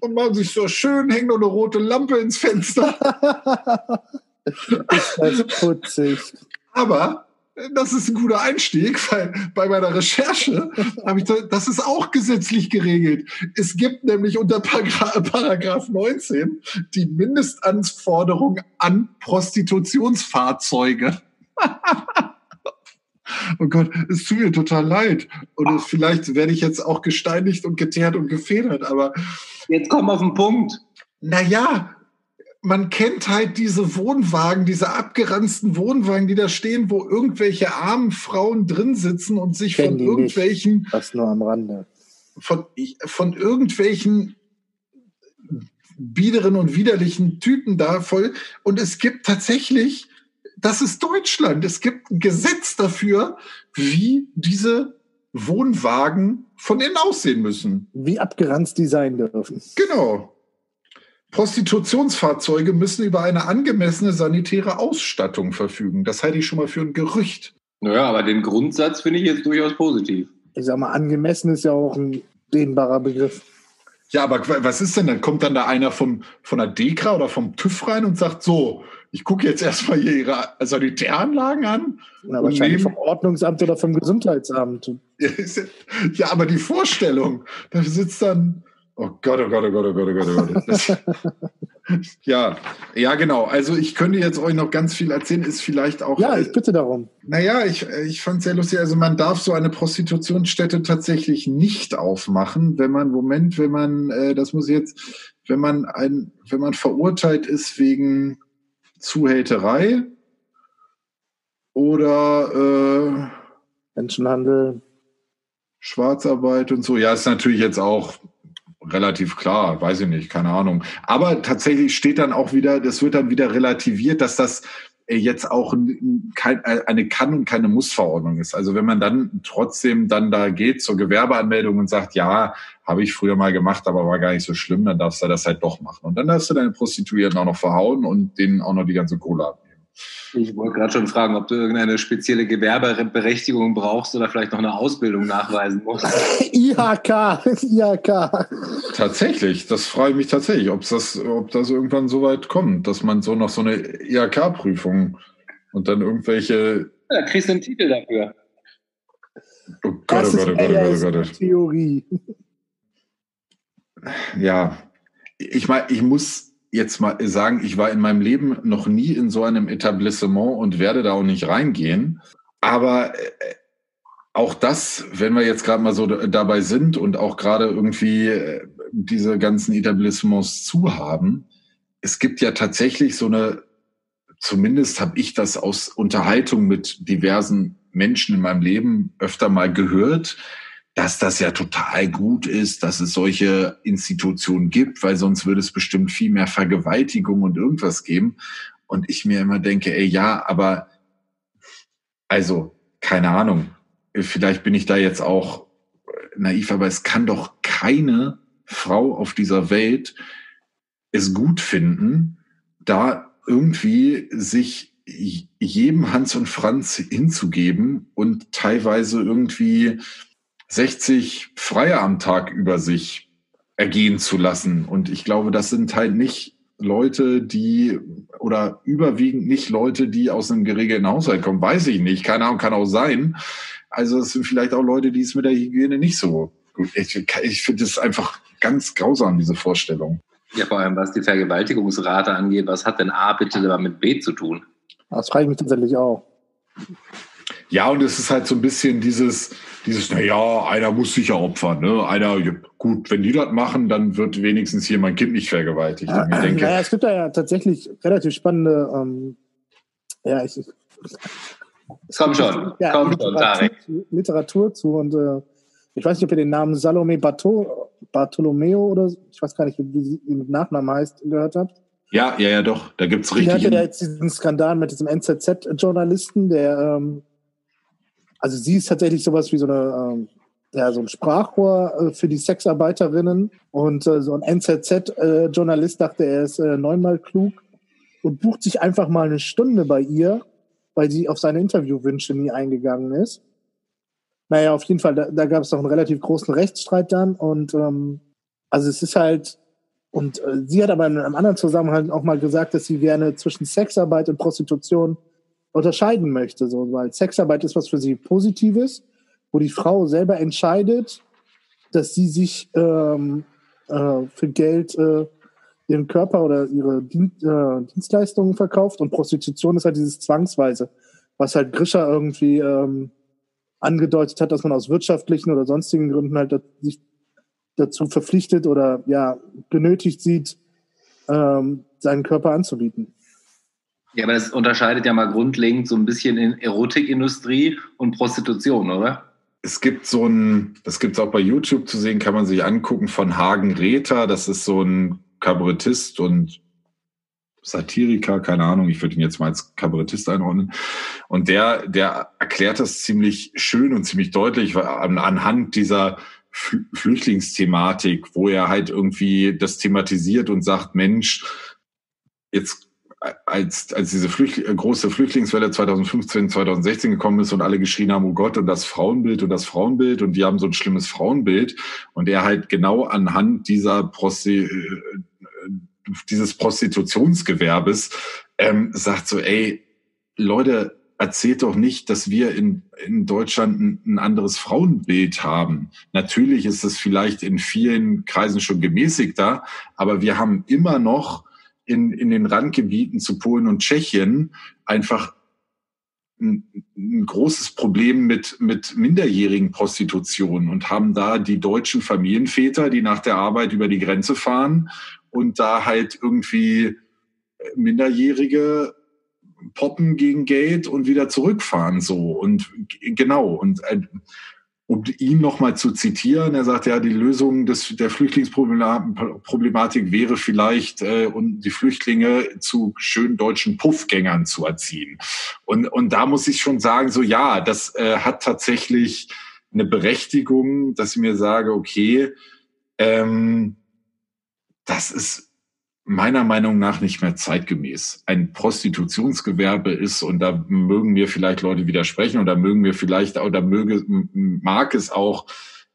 und machen sich so schön, hängen nur eine rote Lampe ins Fenster. ist [LAUGHS] das putzig. Aber das ist ein guter Einstieg, weil bei meiner Recherche habe ich, das ist auch gesetzlich geregelt. Es gibt nämlich unter Paragraph 19 die Mindestanforderung an Prostitutionsfahrzeuge. [LAUGHS] oh Gott, es tut mir total leid. Und vielleicht werde ich jetzt auch gesteinigt und geteert und gefedert, aber. Jetzt komm auf den Punkt. Naja, man kennt halt diese Wohnwagen, diese abgeranzten Wohnwagen, die da stehen, wo irgendwelche armen Frauen drin sitzen und sich von irgendwelchen. Nicht. Das nur am Rande. Von, von irgendwelchen biederen und widerlichen Typen da voll. Und es gibt tatsächlich, das ist Deutschland, es gibt ein Gesetz dafür, wie diese Wohnwagen von innen aussehen müssen. Wie abgeranzt die sein dürfen. Genau. Prostitutionsfahrzeuge müssen über eine angemessene sanitäre Ausstattung verfügen. Das halte ich schon mal für ein Gerücht. Naja, aber den Grundsatz finde ich jetzt durchaus positiv. Ich sag mal, angemessen ist ja auch ein dehnbarer Begriff. Ja, aber was ist denn? Dann kommt dann da einer vom, von der DEKRA oder vom TÜV rein und sagt so, ich gucke jetzt erstmal hier Ihre Sanitäranlagen an. Na, wahrscheinlich vom Ordnungsamt oder vom Gesundheitsamt. [LAUGHS] Ja, aber die Vorstellung, da sitzt dann Oh Gott, oh Gott, oh Gott, oh Gott, oh Gott, oh Gott. Das, [LAUGHS] ja, ja, genau. Also ich könnte jetzt euch noch ganz viel erzählen, ist vielleicht auch. Ja, ich bitte darum. Naja, ich, ich fand es sehr lustig. Also man darf so eine Prostitutionsstätte tatsächlich nicht aufmachen, wenn man, Moment, wenn man, äh, das muss ich jetzt, wenn man ein, wenn man verurteilt ist wegen Zuhälterei oder äh, Menschenhandel. Schwarzarbeit und so. Ja, ist natürlich jetzt auch relativ klar, weiß ich nicht, keine Ahnung. Aber tatsächlich steht dann auch wieder, das wird dann wieder relativiert, dass das äh, jetzt auch äh, eine Kann- und keine Muss-Verordnung ist. Also wenn man dann trotzdem dann da geht zur Gewerbeanmeldung und sagt, ja, habe ich früher mal gemacht, aber war gar nicht so schlimm, dann darfst du das halt doch machen. Und dann darfst du deine Prostituierten auch noch verhauen und denen auch noch die ganze Kohle abnehmen. Ich wollte gerade schon fragen, ob du irgendeine spezielle Gewerbeberechtigung brauchst oder vielleicht noch eine Ausbildung nachweisen musst. [LAUGHS] IHK, IHK. Tatsächlich, das frage ich mich tatsächlich, ob das, ob das irgendwann so weit kommt, dass man so noch so eine IHK-Prüfung und dann irgendwelche. Ja, kriegst du einen Titel dafür. Oh Gott, oh Gott, oh Gott, oh Gott, oh Gott. Theorie. Ja, ich meine, ich muss jetzt mal sagen, ich war in meinem Leben noch nie in so einem Etablissement und werde da auch nicht reingehen. Aber äh, auch das, wenn wir jetzt gerade mal so dabei sind und auch gerade irgendwie äh, diese ganzen Etablissements zu haben, es gibt ja tatsächlich so eine, zumindest habe ich das aus Unterhaltung mit diversen Menschen in meinem Leben öfter mal gehört, dass das ja total gut ist, dass es solche Institutionen gibt, weil sonst würde es bestimmt viel mehr Vergewaltigung und irgendwas geben. Und ich mir immer denke, ey, ja, aber also, keine Ahnung, vielleicht bin ich da jetzt auch naiv, aber es kann doch keine Frau auf dieser Welt es gut finden, da irgendwie sich jedem Hans und Franz hinzugeben und teilweise irgendwie 60 Freie am Tag über sich ergehen zu lassen. Und ich glaube, das sind halt nicht Leute, die oder überwiegend nicht Leute, die aus einem geregelten Haushalt kommen. Weiß ich nicht. Keine Ahnung, kann auch sein. Also es sind vielleicht auch Leute, die es mit der Hygiene nicht so gut. Ich, ich finde es einfach ganz grausam, diese Vorstellung. Ja, vor allem was die Vergewaltigungsrate angeht, was hat denn A bitte mit B zu tun? Das frage ich mich tatsächlich auch. Ja, und es ist halt so ein bisschen dieses, dieses, naja, einer muss sich ja opfern, ne? Einer, gut, wenn die das machen, dann wird wenigstens hier mein Kind nicht vergewaltigt. Ja, ich denke, naja, es gibt da ja tatsächlich relativ spannende, ähm, ja, ich, Komm schon, ja, komm Literatur, schon, Tarek. Literatur zu und äh, ich weiß nicht, ob ihr den Namen Salome Barto, Bartolomeo oder ich weiß gar nicht, wie sie mit Nachnamen heißt, gehört habt. Ja, ja, ja, doch. Da gibt es richtig. Die hatte ja jetzt diesen Skandal mit diesem NZZ-Journalisten, der, ähm, also sie ist tatsächlich sowas wie so eine, ähm, ja, so ein Sprachrohr äh, für die Sexarbeiterinnen und äh, so ein NZZ-Journalist dachte, er ist äh, neunmal klug und bucht sich einfach mal eine Stunde bei ihr, weil sie auf seine Interviewwünsche nie eingegangen ist. Naja, auf jeden Fall, da, da gab es doch einen relativ großen Rechtsstreit dann und ähm, also es ist halt und äh, sie hat aber in einem anderen Zusammenhang auch mal gesagt, dass sie gerne zwischen Sexarbeit und Prostitution unterscheiden möchte, so, weil Sexarbeit ist was für sie Positives, wo die Frau selber entscheidet, dass sie sich ähm, äh, für Geld äh, ihren Körper oder ihre Dien äh, Dienstleistungen verkauft und Prostitution ist halt dieses Zwangsweise, was halt Grischer irgendwie ähm, angedeutet hat, dass man aus wirtschaftlichen oder sonstigen Gründen halt sich dazu verpflichtet oder ja genötigt sieht, ähm, seinen Körper anzubieten. Ja, aber das unterscheidet ja mal grundlegend so ein bisschen in Erotikindustrie und Prostitution, oder? Es gibt so ein, das gibt es auch bei YouTube zu sehen, kann man sich angucken, von Hagen Rether. Das ist so ein Kabarettist und Satiriker, keine Ahnung, ich würde ihn jetzt mal als Kabarettist einordnen. Und der, der erklärt das ziemlich schön und ziemlich deutlich anhand dieser Flüchtlingsthematik, wo er halt irgendwie das thematisiert und sagt, Mensch, jetzt als, als diese Flüchtling, große Flüchtlingswelle 2015, 2016 gekommen ist und alle geschrien haben, oh Gott, und das Frauenbild und das Frauenbild und die haben so ein schlimmes Frauenbild und er halt genau anhand dieser Prosti äh, dieses Prostitutionsgewerbes ähm, sagt so, ey, Leute, erzählt doch nicht, dass wir in, in Deutschland ein, ein anderes Frauenbild haben. Natürlich ist es vielleicht in vielen Kreisen schon gemäßigter, aber wir haben immer noch in, in den Randgebieten zu Polen und Tschechien einfach ein, großes Problem mit, mit minderjährigen Prostitution und haben da die deutschen Familienväter, die nach der Arbeit über die Grenze fahren und da halt irgendwie Minderjährige poppen gegen Geld und wieder zurückfahren so. Und genau. Und um ihn nochmal zu zitieren, er sagt ja, die Lösung des, der Flüchtlingsproblematik wäre vielleicht, äh, und die Flüchtlinge zu schönen deutschen Puffgängern zu erziehen. Und, und da muss ich schon sagen, so ja, das äh, hat tatsächlich eine Berechtigung, dass ich mir sage, okay, ähm, das ist meiner Meinung nach nicht mehr zeitgemäß. Ein Prostitutionsgewerbe ist, und da mögen mir vielleicht Leute widersprechen, oder mögen mir vielleicht, oder möge, mag es auch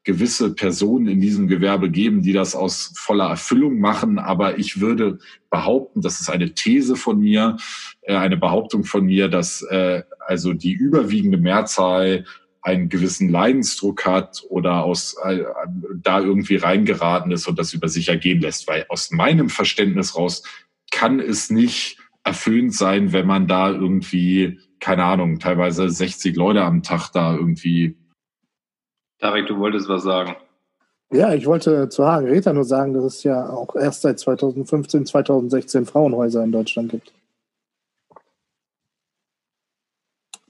gewisse Personen in diesem Gewerbe geben, die das aus voller Erfüllung machen. Aber ich würde behaupten, das ist eine These von mir, äh, eine Behauptung von mir, dass äh, also die überwiegende Mehrzahl einen gewissen Leidensdruck hat oder aus äh, da irgendwie reingeraten ist und das über sich ergehen lässt. Weil aus meinem Verständnis raus kann es nicht erfüllend sein, wenn man da irgendwie, keine Ahnung, teilweise 60 Leute am Tag da irgendwie. Tarek, du wolltest was sagen. Ja, ich wollte zu Hagen Räther nur sagen, dass es ja auch erst seit 2015, 2016 Frauenhäuser in Deutschland gibt.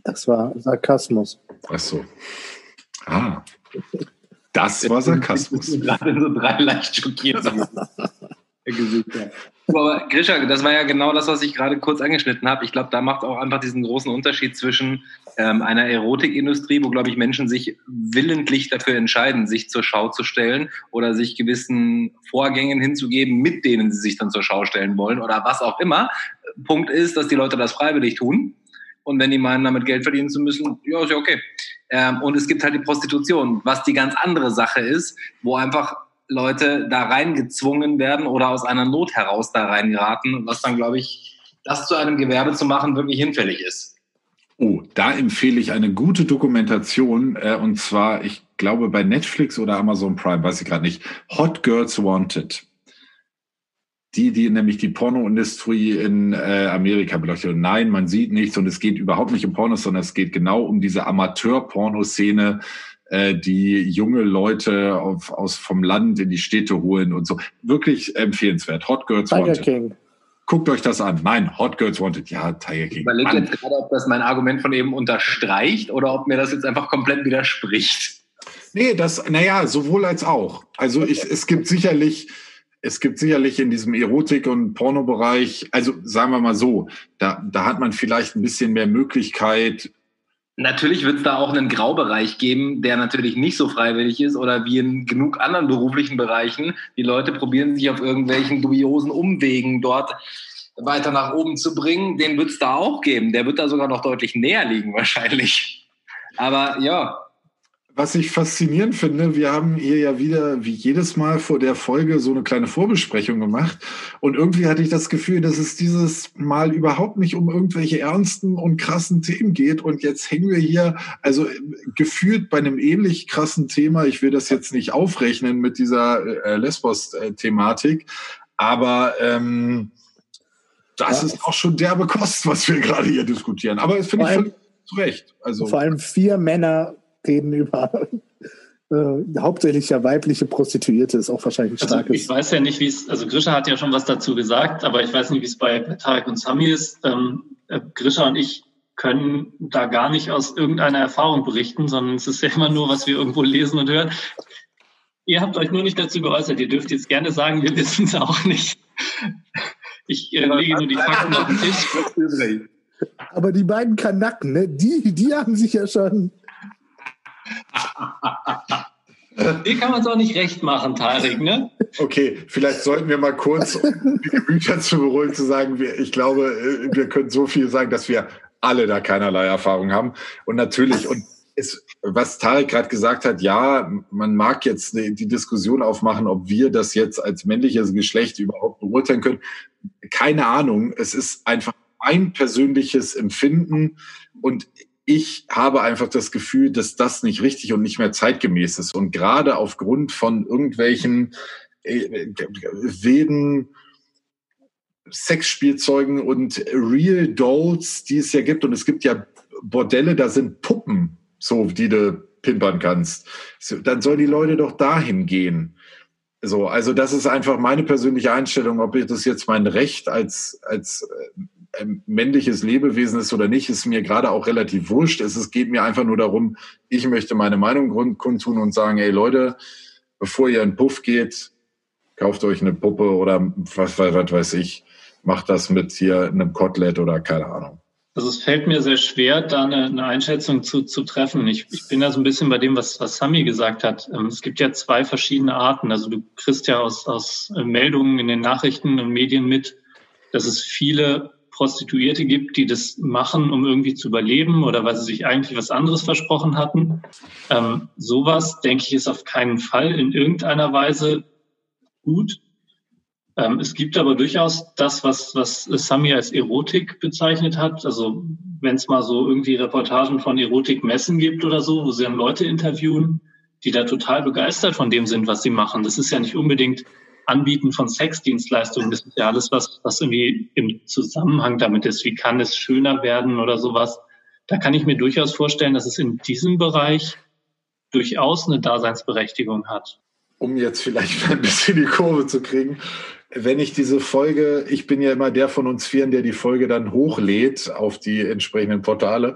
Das war Sarkasmus. Ach so. Ah. Das war Sarkasmus. [LAUGHS] Gerade so drei leicht schockierte [LAUGHS] Gesichter. Aber Grisha, das war ja genau das, was ich gerade kurz angeschnitten habe. Ich glaube, da macht auch einfach diesen großen Unterschied zwischen ähm, einer Erotikindustrie, wo, glaube ich, Menschen sich willentlich dafür entscheiden, sich zur Schau zu stellen oder sich gewissen Vorgängen hinzugeben, mit denen sie sich dann zur Schau stellen wollen oder was auch immer. Punkt ist, dass die Leute das freiwillig tun. Und wenn die meinen, damit Geld verdienen zu müssen, ja, ist ja okay. Ähm, und es gibt halt die Prostitution, was die ganz andere Sache ist, wo einfach Leute da reingezwungen werden oder aus einer Not heraus da reingeraten, was dann, glaube ich, das zu einem Gewerbe zu machen, wirklich hinfällig ist. Oh, da empfehle ich eine gute Dokumentation, äh, und zwar, ich glaube, bei Netflix oder Amazon Prime, weiß ich gerade nicht, Hot Girls Wanted. Die, die nämlich die Pornoindustrie in äh, Amerika beleuchtet. Und nein, man sieht nichts und es geht überhaupt nicht um Pornos, sondern es geht genau um diese Amateur-Pornoszene, äh, die junge Leute auf, aus vom Land in die Städte holen und so. Wirklich empfehlenswert. Hot Girls Tiger Wanted. King. Guckt euch das an. Nein, Hot Girls Wanted. Ja, Tiger King. Ich überlege jetzt gerade, ob das mein Argument von eben unterstreicht oder ob mir das jetzt einfach komplett widerspricht. Nee, das, naja, sowohl als auch. Also ich, es gibt sicherlich, es gibt sicherlich in diesem Erotik- und Pornobereich, also sagen wir mal so, da, da hat man vielleicht ein bisschen mehr Möglichkeit, Natürlich wird es da auch einen Graubereich geben, der natürlich nicht so freiwillig ist oder wie in genug anderen beruflichen Bereichen. Die Leute probieren sich auf irgendwelchen dubiosen Umwegen dort weiter nach oben zu bringen. Den wird es da auch geben. Der wird da sogar noch deutlich näher liegen wahrscheinlich. Aber ja, was ich faszinierend finde, wir haben hier ja wieder wie jedes Mal vor der Folge so eine kleine Vorbesprechung gemacht. Und irgendwie hatte ich das Gefühl, dass es dieses Mal überhaupt nicht um irgendwelche ernsten und krassen Themen geht. Und jetzt hängen wir hier, also gefühlt bei einem ähnlich krassen Thema. Ich will das jetzt nicht aufrechnen mit dieser äh, Lesbos-Thematik, aber ähm, das ja. ist auch schon derbe Kost, was wir gerade hier diskutieren. Aber das finde ich völlig zu Recht. Also, vor allem vier Männer reden über [LAUGHS] äh, hauptsächlich ja weibliche Prostituierte, ist auch wahrscheinlich ein also starkes. Ich weiß ja nicht, wie es, also Grisha hat ja schon was dazu gesagt, aber ich weiß nicht, wie es bei Tarek und Sami ist. Ähm, äh, Grisha und ich können da gar nicht aus irgendeiner Erfahrung berichten, sondern es ist ja immer nur, was wir irgendwo lesen und hören. Ihr habt euch nur nicht dazu geäußert. Ihr dürft jetzt gerne sagen, wir wissen es auch nicht. Ich äh, lege nur die Fakten auf den Tisch. [LAUGHS] Aber die beiden Kanacken, ne, die, die haben sich ja schon Dir kann man es auch nicht recht machen, Tarek, ne? Okay, vielleicht sollten wir mal kurz, um die Gemüter zu beruhigen, zu sagen, wir, ich glaube, äh, wir können so viel sagen, dass wir alle da keinerlei Erfahrung haben. Und natürlich, und es, was Tarek gerade gesagt hat, ja, man mag jetzt die, die Diskussion aufmachen, ob wir das jetzt als männliches Geschlecht überhaupt beurteilen können. Keine Ahnung. Es ist einfach mein persönliches Empfinden und ich habe einfach das Gefühl, dass das nicht richtig und nicht mehr zeitgemäß ist. Und gerade aufgrund von irgendwelchen äh, wilden Sexspielzeugen und Real Dolls, die es ja gibt. Und es gibt ja Bordelle, da sind Puppen, so die du pimpern kannst. Dann sollen die Leute doch dahin gehen. So, also das ist einfach meine persönliche Einstellung, ob ich das jetzt mein Recht als, als äh, männliches Lebewesen ist oder nicht, ist mir gerade auch relativ wurscht. Es, geht mir einfach nur darum, ich möchte meine Meinung kundtun und sagen, ey Leute, bevor ihr in Puff geht, kauft euch eine Puppe oder was, was, was weiß ich, macht das mit hier einem Kotelett oder keine Ahnung. Also es fällt mir sehr schwer, da eine, eine Einschätzung zu, zu treffen. Ich, ich bin da so ein bisschen bei dem, was, was Sami gesagt hat. Ähm, es gibt ja zwei verschiedene Arten. Also du kriegst ja aus, aus Meldungen in den Nachrichten und Medien mit, dass es viele Prostituierte gibt, die das machen, um irgendwie zu überleben oder weil sie sich eigentlich was anderes versprochen hatten. Ähm, sowas, denke ich, ist auf keinen Fall in irgendeiner Weise gut. Ähm, es gibt aber durchaus das, was, was Sami als Erotik bezeichnet hat. Also wenn es mal so irgendwie Reportagen von Erotikmessen gibt oder so, wo sie dann Leute interviewen, die da total begeistert von dem sind, was sie machen. Das ist ja nicht unbedingt Anbieten von Sexdienstleistungen, das ist ja alles, was, was irgendwie im Zusammenhang damit ist. Wie kann es schöner werden oder sowas? Da kann ich mir durchaus vorstellen, dass es in diesem Bereich durchaus eine Daseinsberechtigung hat. Um jetzt vielleicht [LAUGHS] ein bisschen die Kurve zu kriegen, wenn ich diese Folge, ich bin ja immer der von uns Vieren, der die Folge dann hochlädt auf die entsprechenden Portale.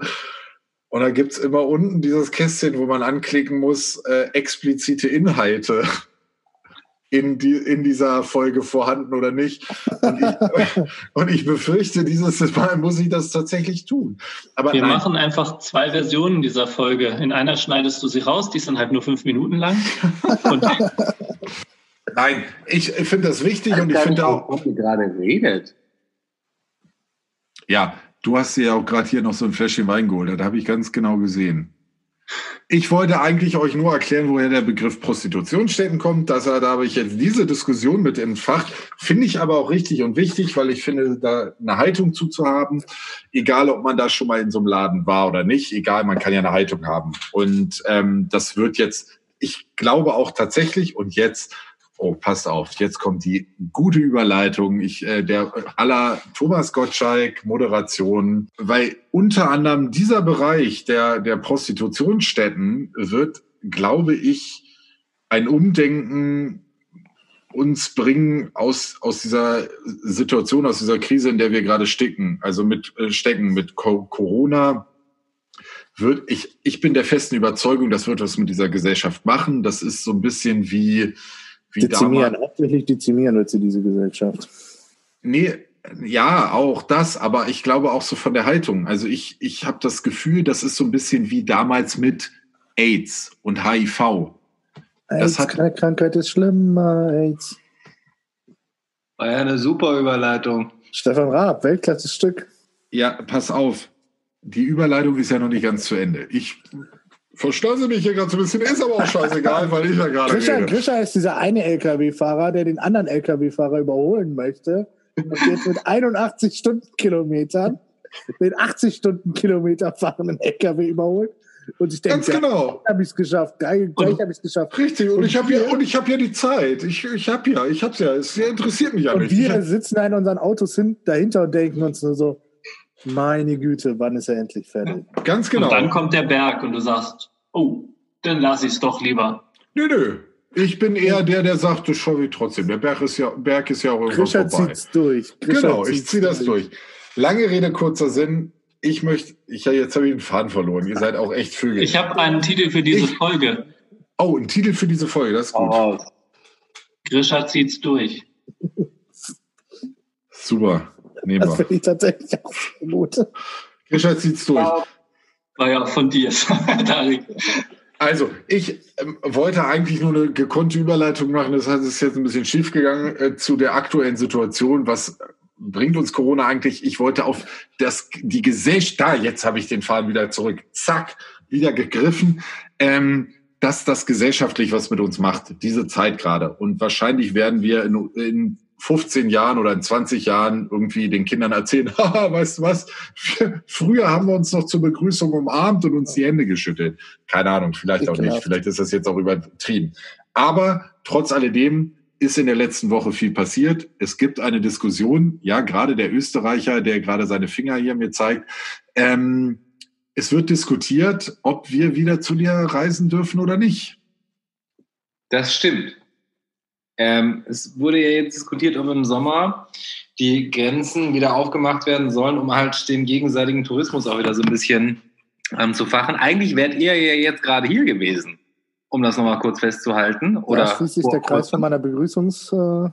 Und da gibt's immer unten dieses Kästchen, wo man anklicken muss, äh, explizite Inhalte in, die, in dieser Folge vorhanden oder nicht. Und ich, [LAUGHS] und ich befürchte, dieses Mal muss ich das tatsächlich tun. Aber Wir nein. machen einfach zwei Versionen dieser Folge. In einer schneidest du sie raus, die ist dann halt nur fünf Minuten lang. [LAUGHS] nein, ich finde das wichtig und ich finde auch. Wovon gerade redet. Ja, Du hast dir ja auch gerade hier noch so ein Fläschchen Wein geholt. Das habe ich ganz genau gesehen. Ich wollte eigentlich euch nur erklären, woher der Begriff Prostitutionsstätten kommt. Das, da habe ich jetzt diese Diskussion mit entfacht. Finde ich aber auch richtig und wichtig, weil ich finde, da eine Haltung zuzuhaben, egal ob man da schon mal in so einem Laden war oder nicht, egal, man kann ja eine Haltung haben. Und ähm, das wird jetzt, ich glaube auch tatsächlich, und jetzt Oh, passt auf, jetzt kommt die gute Überleitung. Ich, äh, der aller Thomas Gottschalk Moderation, weil unter anderem dieser Bereich der, der Prostitutionsstätten wird, glaube ich, ein Umdenken uns bringen aus, aus dieser Situation, aus dieser Krise, in der wir gerade stecken, also mit äh, stecken mit Co Corona, wird ich ich bin der festen Überzeugung, das wird was mit dieser Gesellschaft machen. Das ist so ein bisschen wie wie dezimieren, hauptsächlich dezimieren wird sie diese Gesellschaft. Nee, ja, auch das, aber ich glaube auch so von der Haltung. Also ich, ich habe das Gefühl, das ist so ein bisschen wie damals mit AIDS und HIV. AIDS, hat, keine Krankheit ist schlimmer, AIDS. War ja eine super Überleitung. Stefan Raab, Weltklasse Stück. Ja, pass auf. Die Überleitung ist ja noch nicht ganz zu Ende. Ich Verstörse mich hier gerade so ein bisschen, ist aber auch scheißegal, weil ich ja gerade Grisha, rede. Grisha ist dieser eine LKW-Fahrer, der den anderen LKW-Fahrer überholen möchte und jetzt mit 81 Stundenkilometern den 80 Stundenkilometer fahrenden LKW überholt. Und ich denke, Ganz genau. Ja, habe ich es geschafft. Geil, gleich habe ich es geschafft. Richtig, und, und ich habe ja, und ich habe ja die Zeit. Ich, ich habe ja, ich habe ja. Es interessiert mich ja und nicht. Und wir sitzen in unseren Autos hin, dahinter und denken uns nur so, meine Güte, wann ist er endlich fertig? Ganz genau. Und dann kommt der Berg und du sagst, oh, dann lass ich es doch lieber. Nö, nö. Ich bin eher der, der sagt, das schaffe ich trotzdem. Der Berg ist ja, Berg ist ja auch irgendwann Grisha vorbei. Zieht's durch. Grisha genau, ich ziehe das durch. Lange Rede, kurzer Sinn. Ich möchte, ich, jetzt habe ich den Faden verloren. Ihr seid auch echt Vögel. Ich habe einen Titel für diese ich, Folge. Oh, einen Titel für diese Folge, das ist gut. Oh. Grisha zieht's durch. Super. Nehmen das finde ich tatsächlich auch gut. Richard zieht's durch. War ja von dir, [LAUGHS] Also, ich ähm, wollte eigentlich nur eine gekonnte Überleitung machen. Das heißt, es ist jetzt ein bisschen schief gegangen äh, zu der aktuellen Situation. Was bringt uns Corona eigentlich? Ich wollte auf das, die Gesellschaft, da, jetzt habe ich den Faden wieder zurück. Zack, wieder gegriffen. Ähm, dass das gesellschaftlich was mit uns macht, diese Zeit gerade. Und wahrscheinlich werden wir in, in 15 Jahren oder in 20 Jahren irgendwie den Kindern erzählen, [LAUGHS] haha, weißt du was, früher haben wir uns noch zur Begrüßung umarmt und uns die Hände geschüttelt. Keine Ahnung, vielleicht auch nicht, vielleicht ist das jetzt auch übertrieben. Aber trotz alledem ist in der letzten Woche viel passiert. Es gibt eine Diskussion, ja, gerade der Österreicher, der gerade seine Finger hier mir zeigt, ähm, es wird diskutiert, ob wir wieder zu dir reisen dürfen oder nicht. Das stimmt. Ähm, es wurde ja jetzt diskutiert, ob im Sommer die Grenzen wieder aufgemacht werden sollen, um halt den gegenseitigen Tourismus auch wieder so ein bisschen ähm, zu fachen. Eigentlich wärt ihr ja jetzt gerade hier gewesen, um das nochmal kurz festzuhalten. Oder da schließt sich der Kreis von meiner Begrüßungs... Äh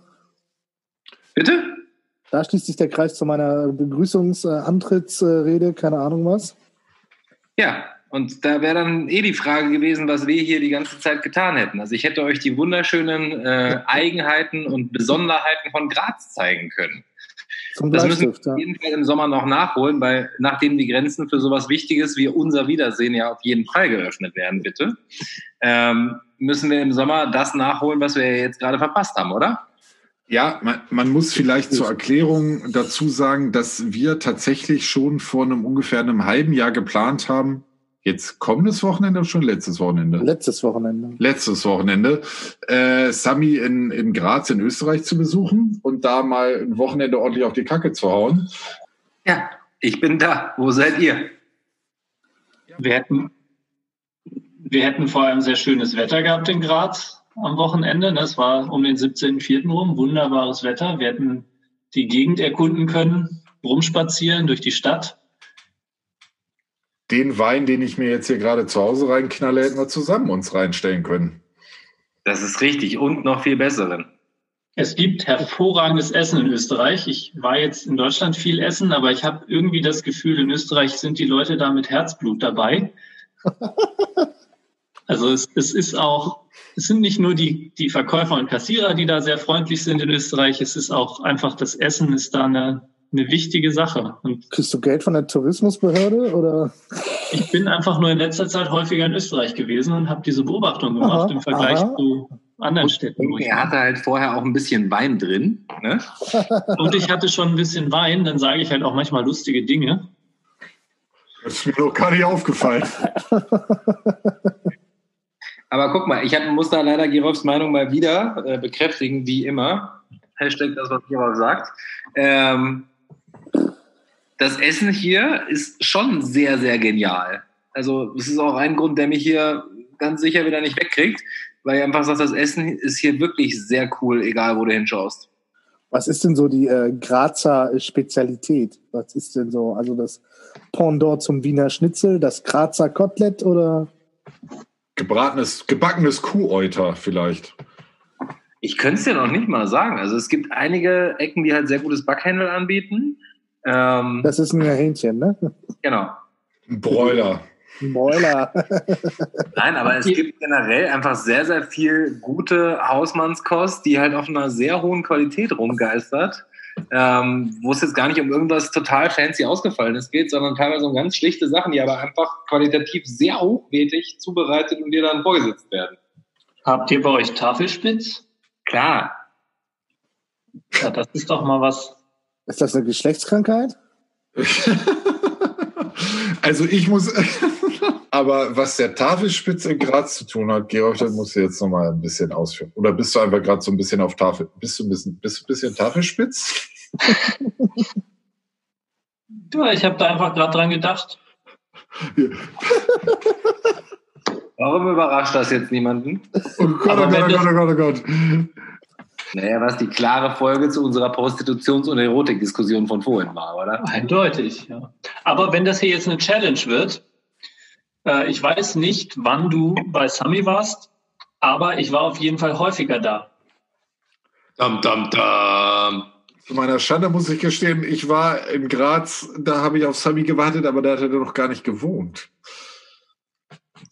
Bitte? Da schließt sich der Kreis zu meiner Begrüßungsantrittsrede, äh, keine Ahnung was. Ja, und da wäre dann eh die Frage gewesen, was wir hier die ganze Zeit getan hätten. Also ich hätte euch die wunderschönen äh, Eigenheiten und Besonderheiten von Graz zeigen können. Zum das müssen wir auf jeden Fall im Sommer noch nachholen, weil nachdem die Grenzen für sowas Wichtiges wie unser Wiedersehen ja auf jeden Fall geöffnet werden, bitte, ähm, müssen wir im Sommer das nachholen, was wir jetzt gerade verpasst haben, oder? Ja, man, man, muss vielleicht zur Erklärung dazu sagen, dass wir tatsächlich schon vor einem ungefähr einem halben Jahr geplant haben, jetzt kommendes Wochenende oder schon letztes Wochenende? Letztes Wochenende. Letztes Wochenende. Äh, Sami in, in Graz in Österreich zu besuchen und da mal ein Wochenende ordentlich auf die Kacke zu hauen. Ja, ich bin da. Wo seid ihr? Wir hätten, wir hätten vor allem sehr schönes Wetter gehabt in Graz am Wochenende. Das war um den 17.04. rum. Wunderbares Wetter. Wir hätten die Gegend erkunden können, rumspazieren durch die Stadt den Wein, den ich mir jetzt hier gerade zu Hause reinknalle, hätten wir zusammen uns reinstellen können. Das ist richtig und noch viel besseren. Es gibt hervorragendes Essen in Österreich. Ich war jetzt in Deutschland viel essen, aber ich habe irgendwie das Gefühl, in Österreich sind die Leute da mit Herzblut dabei. [LAUGHS] Also es, es ist auch, es sind nicht nur die, die Verkäufer und Kassierer, die da sehr freundlich sind in Österreich, es ist auch einfach das Essen ist da eine, eine wichtige Sache. Und Kriegst du Geld von der Tourismusbehörde oder? Ich bin einfach nur in letzter Zeit häufiger in Österreich gewesen und habe diese Beobachtung gemacht aha, im Vergleich aha. zu anderen Städten. Und er hatte halt vorher auch ein bisschen Wein drin. Ne? [LAUGHS] und ich hatte schon ein bisschen Wein, dann sage ich halt auch manchmal lustige Dinge. Das ist mir doch gar nicht aufgefallen. [LAUGHS] Aber guck mal, ich hab, muss da leider Gerolfs Meinung mal wieder äh, bekräftigen, wie immer. Hashtag das, was Gerolf sagt. Ähm, das Essen hier ist schon sehr, sehr genial. Also, das ist auch ein Grund, der mich hier ganz sicher wieder nicht wegkriegt, weil ich einfach sagt, das Essen ist hier wirklich sehr cool, egal wo du hinschaust. Was ist denn so die äh, Grazer Spezialität? Was ist denn so, also das Pendant zum Wiener Schnitzel, das Grazer Kotelett oder? Gebratenes, gebackenes Kuhäuter vielleicht. Ich könnte es dir noch nicht mal sagen. Also es gibt einige Ecken, die halt sehr gutes Backhändel anbieten. Ähm, das ist ein Hähnchen, ne? Genau. Ein Broiler. Ein Broiler. [LAUGHS] Nein, aber es gibt generell einfach sehr, sehr viel gute Hausmannskost, die halt auf einer sehr hohen Qualität rumgeistert ähm, wo es jetzt gar nicht um irgendwas total fancy Ausgefallenes geht, sondern teilweise um ganz schlichte Sachen, die aber einfach qualitativ sehr hochwertig zubereitet und dir dann vorgesetzt werden. Habt ihr bei euch Tafelspitz? Klar. Ja, das ist doch mal was. Ist das eine Geschlechtskrankheit? [LAUGHS] also ich muss, [LAUGHS] aber was der Tafelspitz in Graz zu tun hat, Georg, das musst du jetzt noch mal ein bisschen ausführen. Oder bist du einfach gerade so ein bisschen auf Tafel? Bist du ein bisschen, bist du ein bisschen Tafelspitz? [LAUGHS] ja, ich habe da einfach gerade dran gedacht. Warum überrascht das jetzt niemanden? Oh Gott, oh Gott, oh Gott, oh Gott, oh Gott. Naja, was die klare Folge zu unserer Prostitutions- und Erotikdiskussion von vorhin war, oder? Eindeutig, ja. Aber wenn das hier jetzt eine Challenge wird, äh, ich weiß nicht, wann du bei Sami warst, aber ich war auf jeden Fall häufiger da. Dum, dum, dum. Zu meiner Schande muss ich gestehen, ich war in Graz, da habe ich auf Sami gewartet, aber da hat er noch gar nicht gewohnt.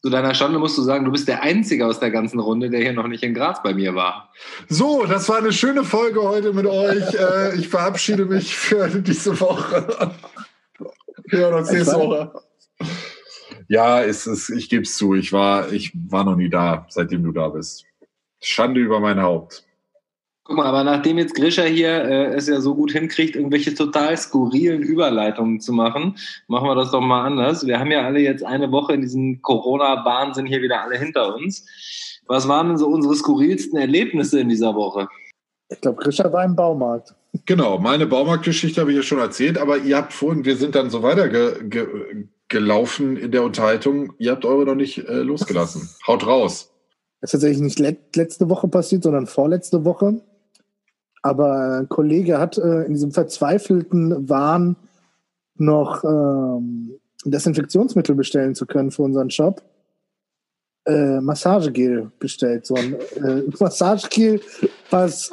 Zu deiner Schande musst du sagen, du bist der Einzige aus der ganzen Runde, der hier noch nicht in Graz bei mir war. So, das war eine schöne Folge heute mit euch. Äh, ich verabschiede mich für diese Woche. Wir hören uns nächste Woche. Ja, es ist, ich gebe es zu, ich war, ich war noch nie da, seitdem du da bist. Schande über mein Haupt. Guck mal, aber nachdem jetzt Grisha hier äh, es ja so gut hinkriegt, irgendwelche total skurrilen Überleitungen zu machen, machen wir das doch mal anders. Wir haben ja alle jetzt eine Woche in diesem Corona-Wahnsinn hier wieder alle hinter uns. Was waren denn so unsere skurrilsten Erlebnisse in dieser Woche? Ich glaube, Grisha war im Baumarkt. Genau, meine Baumarktgeschichte habe ich ja schon erzählt, aber ihr habt vorhin, wir sind dann so weiter ge, ge, gelaufen in der Unterhaltung. Ihr habt eure noch nicht äh, losgelassen. [LAUGHS] Haut raus. Das ist tatsächlich nicht let letzte Woche passiert, sondern vorletzte Woche. Aber ein Kollege hat äh, in diesem verzweifelten Wahn noch ähm, Desinfektionsmittel bestellen zu können für unseren Shop. Äh, Massagegel bestellt. So ein äh, [LAUGHS] Massagegel, was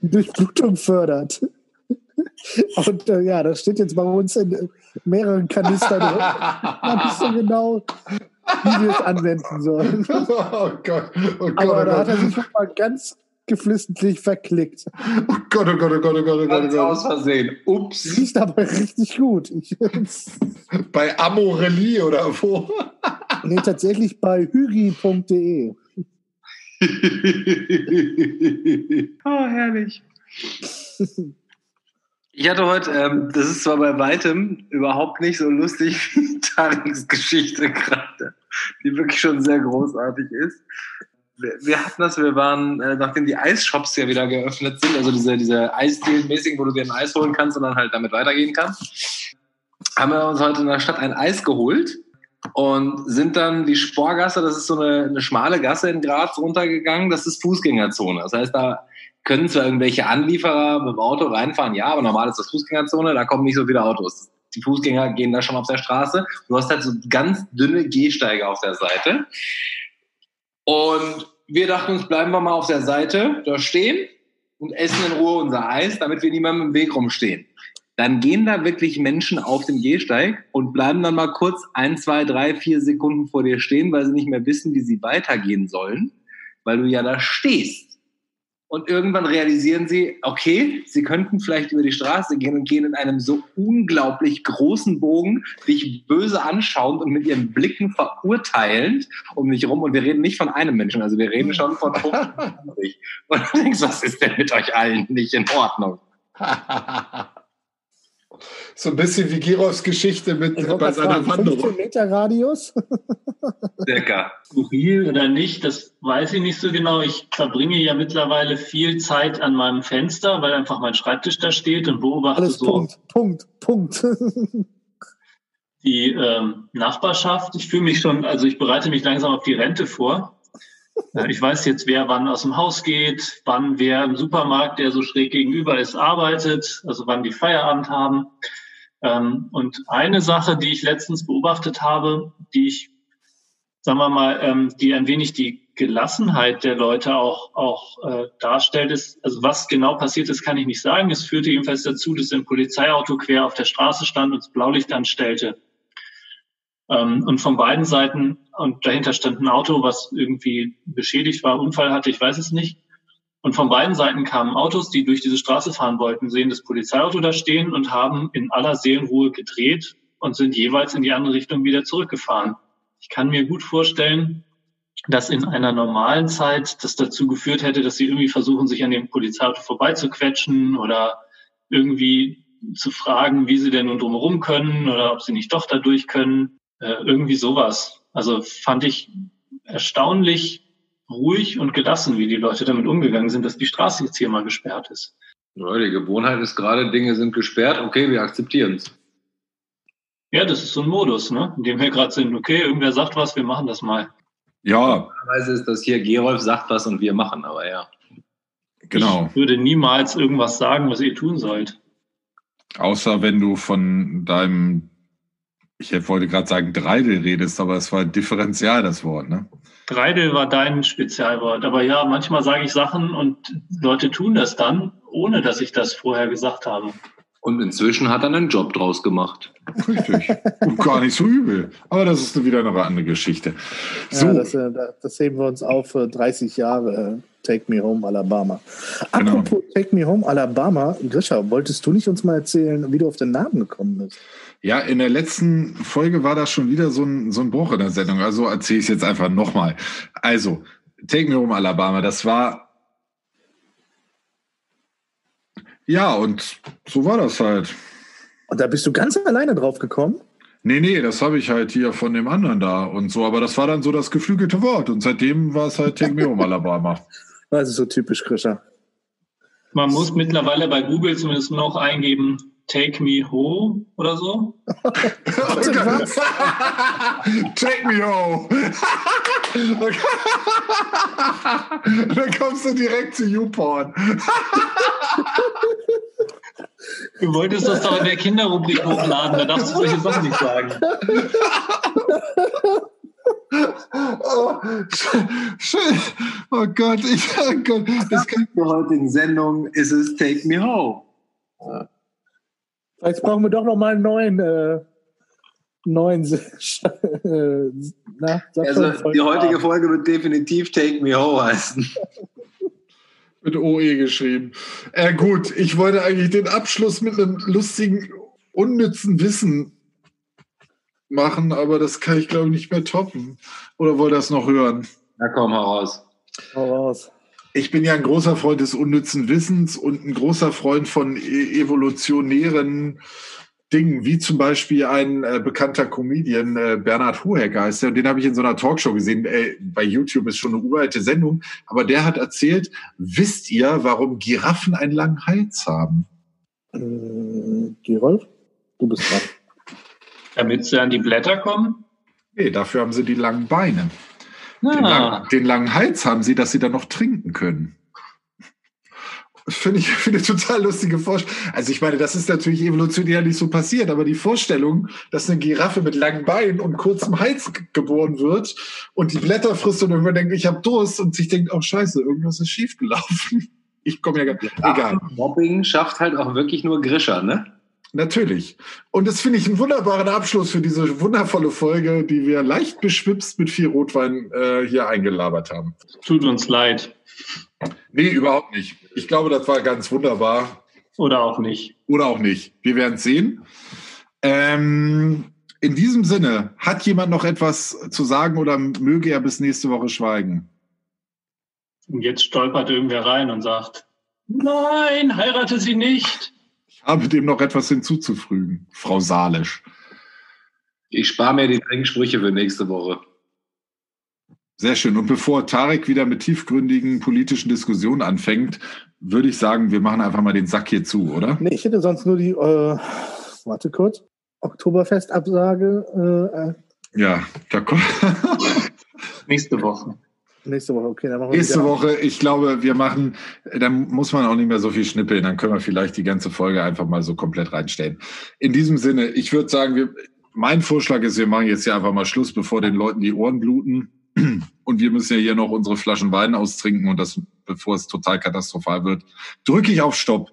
die Durchblutung fördert. [LAUGHS] Und äh, ja, das steht jetzt bei uns in mehreren Kanistern drin. Man nicht so genau, wie wir es anwenden sollen. [LAUGHS] Oh Gott, oh Gott. Aber oh da hat er sich mal ganz geflissentlich verklickt. Oh Gott, oh Gott, oh Gott, oh Gott, oh Gott. Oh Gott. aus Versehen. Ups. Riecht aber richtig gut. bei Amorelie oder wo? nee, tatsächlich bei hygi.de. [LAUGHS] oh, herrlich. Ich hatte heute, ähm, das ist zwar bei weitem überhaupt nicht so lustig wie Tarings Geschichte gerade, die wirklich schon sehr großartig ist. Wir, hatten das, wir waren, äh, nachdem die Eisshops ja wieder geöffnet sind, also diese, diese Eisdeal-mäßigen, wo du dir ein Eis holen kannst und dann halt damit weitergehen kannst, haben wir uns heute in der Stadt ein Eis geholt und sind dann die Sporgasse, das ist so eine, eine schmale Gasse in Graz runtergegangen, das ist Fußgängerzone. Das heißt, da können zwar irgendwelche Anlieferer mit dem Auto reinfahren, ja, aber normal ist das Fußgängerzone, da kommen nicht so viele Autos. die Fußgänger gehen da schon auf der Straße. Du hast halt so ganz dünne Gehsteige auf der Seite. Und wir dachten uns, bleiben wir mal auf der Seite da stehen und essen in Ruhe unser Eis, damit wir niemandem im Weg rumstehen. Dann gehen da wirklich Menschen auf den Gehsteig und bleiben dann mal kurz ein, zwei, drei, vier Sekunden vor dir stehen, weil sie nicht mehr wissen, wie sie weitergehen sollen, weil du ja da stehst. Und irgendwann realisieren sie, okay, sie könnten vielleicht über die Straße gehen und gehen in einem so unglaublich großen Bogen, dich böse anschauend und mit ihren Blicken verurteilend um mich rum. Und wir reden nicht von einem Menschen, also wir reden schon von 25. [LAUGHS] Und du denkst, was ist denn mit euch allen nicht in Ordnung? [LAUGHS] So ein bisschen wie Girovs Geschichte mit bei seiner fragen, Wanderung. 15 Meter Radius? Circa. Skurril oder nicht, das weiß ich nicht so genau. Ich verbringe ja mittlerweile viel Zeit an meinem Fenster, weil einfach mein Schreibtisch da steht und beobachte Alles so. Punkt, Punkt, Punkt. die ähm, Nachbarschaft. Ich fühle mich schon, also ich bereite mich langsam auf die Rente vor. Ich weiß jetzt, wer wann aus dem Haus geht, wann wer im Supermarkt, der so schräg gegenüber ist, arbeitet, also wann die Feierabend haben. Ähm, und eine Sache, die ich letztens beobachtet habe, die ich, sagen wir mal, ähm, die ein wenig die Gelassenheit der Leute auch, auch äh, darstellt, ist, also was genau passiert ist, kann ich nicht sagen. Es führte jedenfalls dazu, dass ein Polizeiauto quer auf der Straße stand und das Blaulicht anstellte. Ähm, und von beiden Seiten, und dahinter stand ein Auto, was irgendwie beschädigt war, Unfall hatte, ich weiß es nicht. Und von beiden Seiten kamen Autos, die durch diese Straße fahren wollten, sehen das Polizeiauto da stehen und haben in aller Seelenruhe gedreht und sind jeweils in die andere Richtung wieder zurückgefahren. Ich kann mir gut vorstellen, dass in einer normalen Zeit das dazu geführt hätte, dass sie irgendwie versuchen, sich an dem Polizeiauto vorbeizuquetschen oder irgendwie zu fragen, wie sie denn nun drumherum können oder ob sie nicht doch dadurch können. Äh, irgendwie sowas. Also fand ich erstaunlich ruhig und gelassen, wie die Leute damit umgegangen sind, dass die Straße jetzt hier mal gesperrt ist. Ja, die Gewohnheit ist gerade, Dinge sind gesperrt, okay, wir akzeptieren es. Ja, das ist so ein Modus, ne? in dem wir gerade sind. Okay, irgendwer sagt was, wir machen das mal. Ja. Normalerweise ist das hier, Gerolf sagt was und wir machen, aber ja. Genau. Ich würde niemals irgendwas sagen, was ihr tun sollt. Außer wenn du von deinem, ich wollte gerade sagen Dreidel redest, aber es war differenzial das Wort, ne? Dreidel war dein Spezialwort. Aber ja, manchmal sage ich Sachen und Leute tun das dann, ohne dass ich das vorher gesagt habe. Und inzwischen hat er einen Job draus gemacht. Richtig. Und gar nicht so übel. Aber das ist wieder eine andere Geschichte. So. Ja, das, äh, das heben wir uns auf für 30 Jahre. Äh, Take Me Home Alabama. Genau. Apropos Take Me Home Alabama, Grisha, wolltest du nicht uns mal erzählen, wie du auf den Namen gekommen bist? Ja, in der letzten Folge war das schon wieder so ein, so ein Bruch in der Sendung. Also erzähle ich es jetzt einfach nochmal. Also, Take Me Home Alabama, das war. Ja, und so war das halt. Und da bist du ganz alleine drauf gekommen? Nee, nee, das habe ich halt hier von dem anderen da und so. Aber das war dann so das geflügelte Wort. Und seitdem war es halt Take Me Home Alabama. [LAUGHS] Das ist so typisch Grisha. Man muss mittlerweile bei Google zumindest noch eingeben, Take Me Home oder so? [LAUGHS] Take Me Home. [LAUGHS] Dann kommst du direkt zu YouPorn. Du wolltest das doch in der Kinderrubrik hochladen, da darfst du solche Sachen nicht sagen. Oh, schön. oh Gott, ich, oh Gott. Das kann der heutigen Sendung ist es Take Me Home. Ja. Jetzt brauchen wir doch noch mal einen neuen. Äh, neuen äh, [LAUGHS] na, also die heutige Folge wird definitiv Take Me Home heißen. [LAUGHS] mit OE geschrieben. Äh, gut, ich wollte eigentlich den Abschluss mit einem lustigen, unnützen Wissen machen, aber das kann ich glaube ich nicht mehr toppen. Oder wollt ihr das noch hören? Na komm, heraus. Heraus ich bin ja ein großer Freund des unnützen Wissens und ein großer Freund von e-, evolutionären Dingen, wie zum Beispiel ein äh, bekannter Comedian, äh, Bernhard Hohecker heißt der, und den habe ich in so einer Talkshow gesehen. Äh, bei YouTube ist schon eine uralte Sendung, aber der hat erzählt, wisst ihr, warum Giraffen einen langen Hals haben? Äh, Gerolf, du bist dran. Damit sie an die Blätter kommen? Nee, dafür haben sie die langen Beine. Den, lang, den, langen Hals haben sie, dass sie dann noch trinken können. Finde ich [LAUGHS] find eine total lustige Vorstellung. Also ich meine, das ist natürlich evolutionär nicht so passiert, aber die Vorstellung, dass eine Giraffe mit langen Beinen und kurzem Hals geboren wird und die Blätter frisst und irgendwann denkt, ich habe Durst und sich denkt, oh scheiße, irgendwas ist schiefgelaufen. [LAUGHS] Ich komme ja gar nicht. Egal. Mobbing schafft halt auch wirklich nur Grischer, ne? Natürlich. Und das finde ich einen wunderbaren Abschluss für diese wundervolle Folge, die wir leicht beschwipst mit viel Rotwein äh, hier eingelabert haben. Tut uns leid. Nee, überhaupt nicht. Ich glaube, das war ganz wunderbar. Oder auch nicht. Oder auch nicht. Wir werden sehen. Ähm, in diesem Sinne, hat jemand noch etwas zu sagen oder möge er bis nächste Woche schweigen? Und jetzt stolpert irgendwer rein und sagt, nein, heirate sie nicht. Habe dem noch etwas hinzuzufügen, Frau Salisch. Ich spare mir die Sprüche für nächste Woche. Sehr schön. Und bevor Tarek wieder mit tiefgründigen politischen Diskussionen anfängt, würde ich sagen, wir machen einfach mal den Sack hier zu, oder? Nee, ich hätte sonst nur die, äh, warte kurz, Oktoberfestabsage. Äh, ja, da kommt. Nächste Woche. Nächste Woche, okay. Dann machen wir Nächste Woche, ich glaube, wir machen, dann muss man auch nicht mehr so viel schnippeln, dann können wir vielleicht die ganze Folge einfach mal so komplett reinstellen. In diesem Sinne, ich würde sagen, wir, mein Vorschlag ist, wir machen jetzt hier einfach mal Schluss, bevor den Leuten die Ohren bluten. Und wir müssen ja hier noch unsere Flaschen Wein austrinken und das, bevor es total katastrophal wird, drücke ich auf Stopp.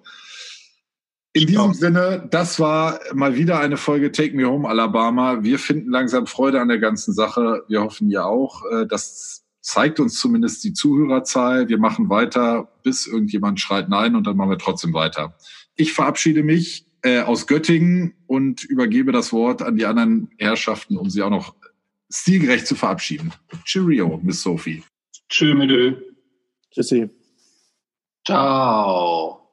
In diesem Sinne, das war mal wieder eine Folge Take Me Home Alabama. Wir finden langsam Freude an der ganzen Sache. Wir hoffen ja auch. Äh, das zeigt uns zumindest die Zuhörerzahl. Wir machen weiter, bis irgendjemand schreit Nein und dann machen wir trotzdem weiter. Ich verabschiede mich äh, aus Göttingen und übergebe das Wort an die anderen Herrschaften, um sie auch noch stilgerecht zu verabschieden. Cheerio, Miss Sophie. Tschö. Tschüssi. Ciao.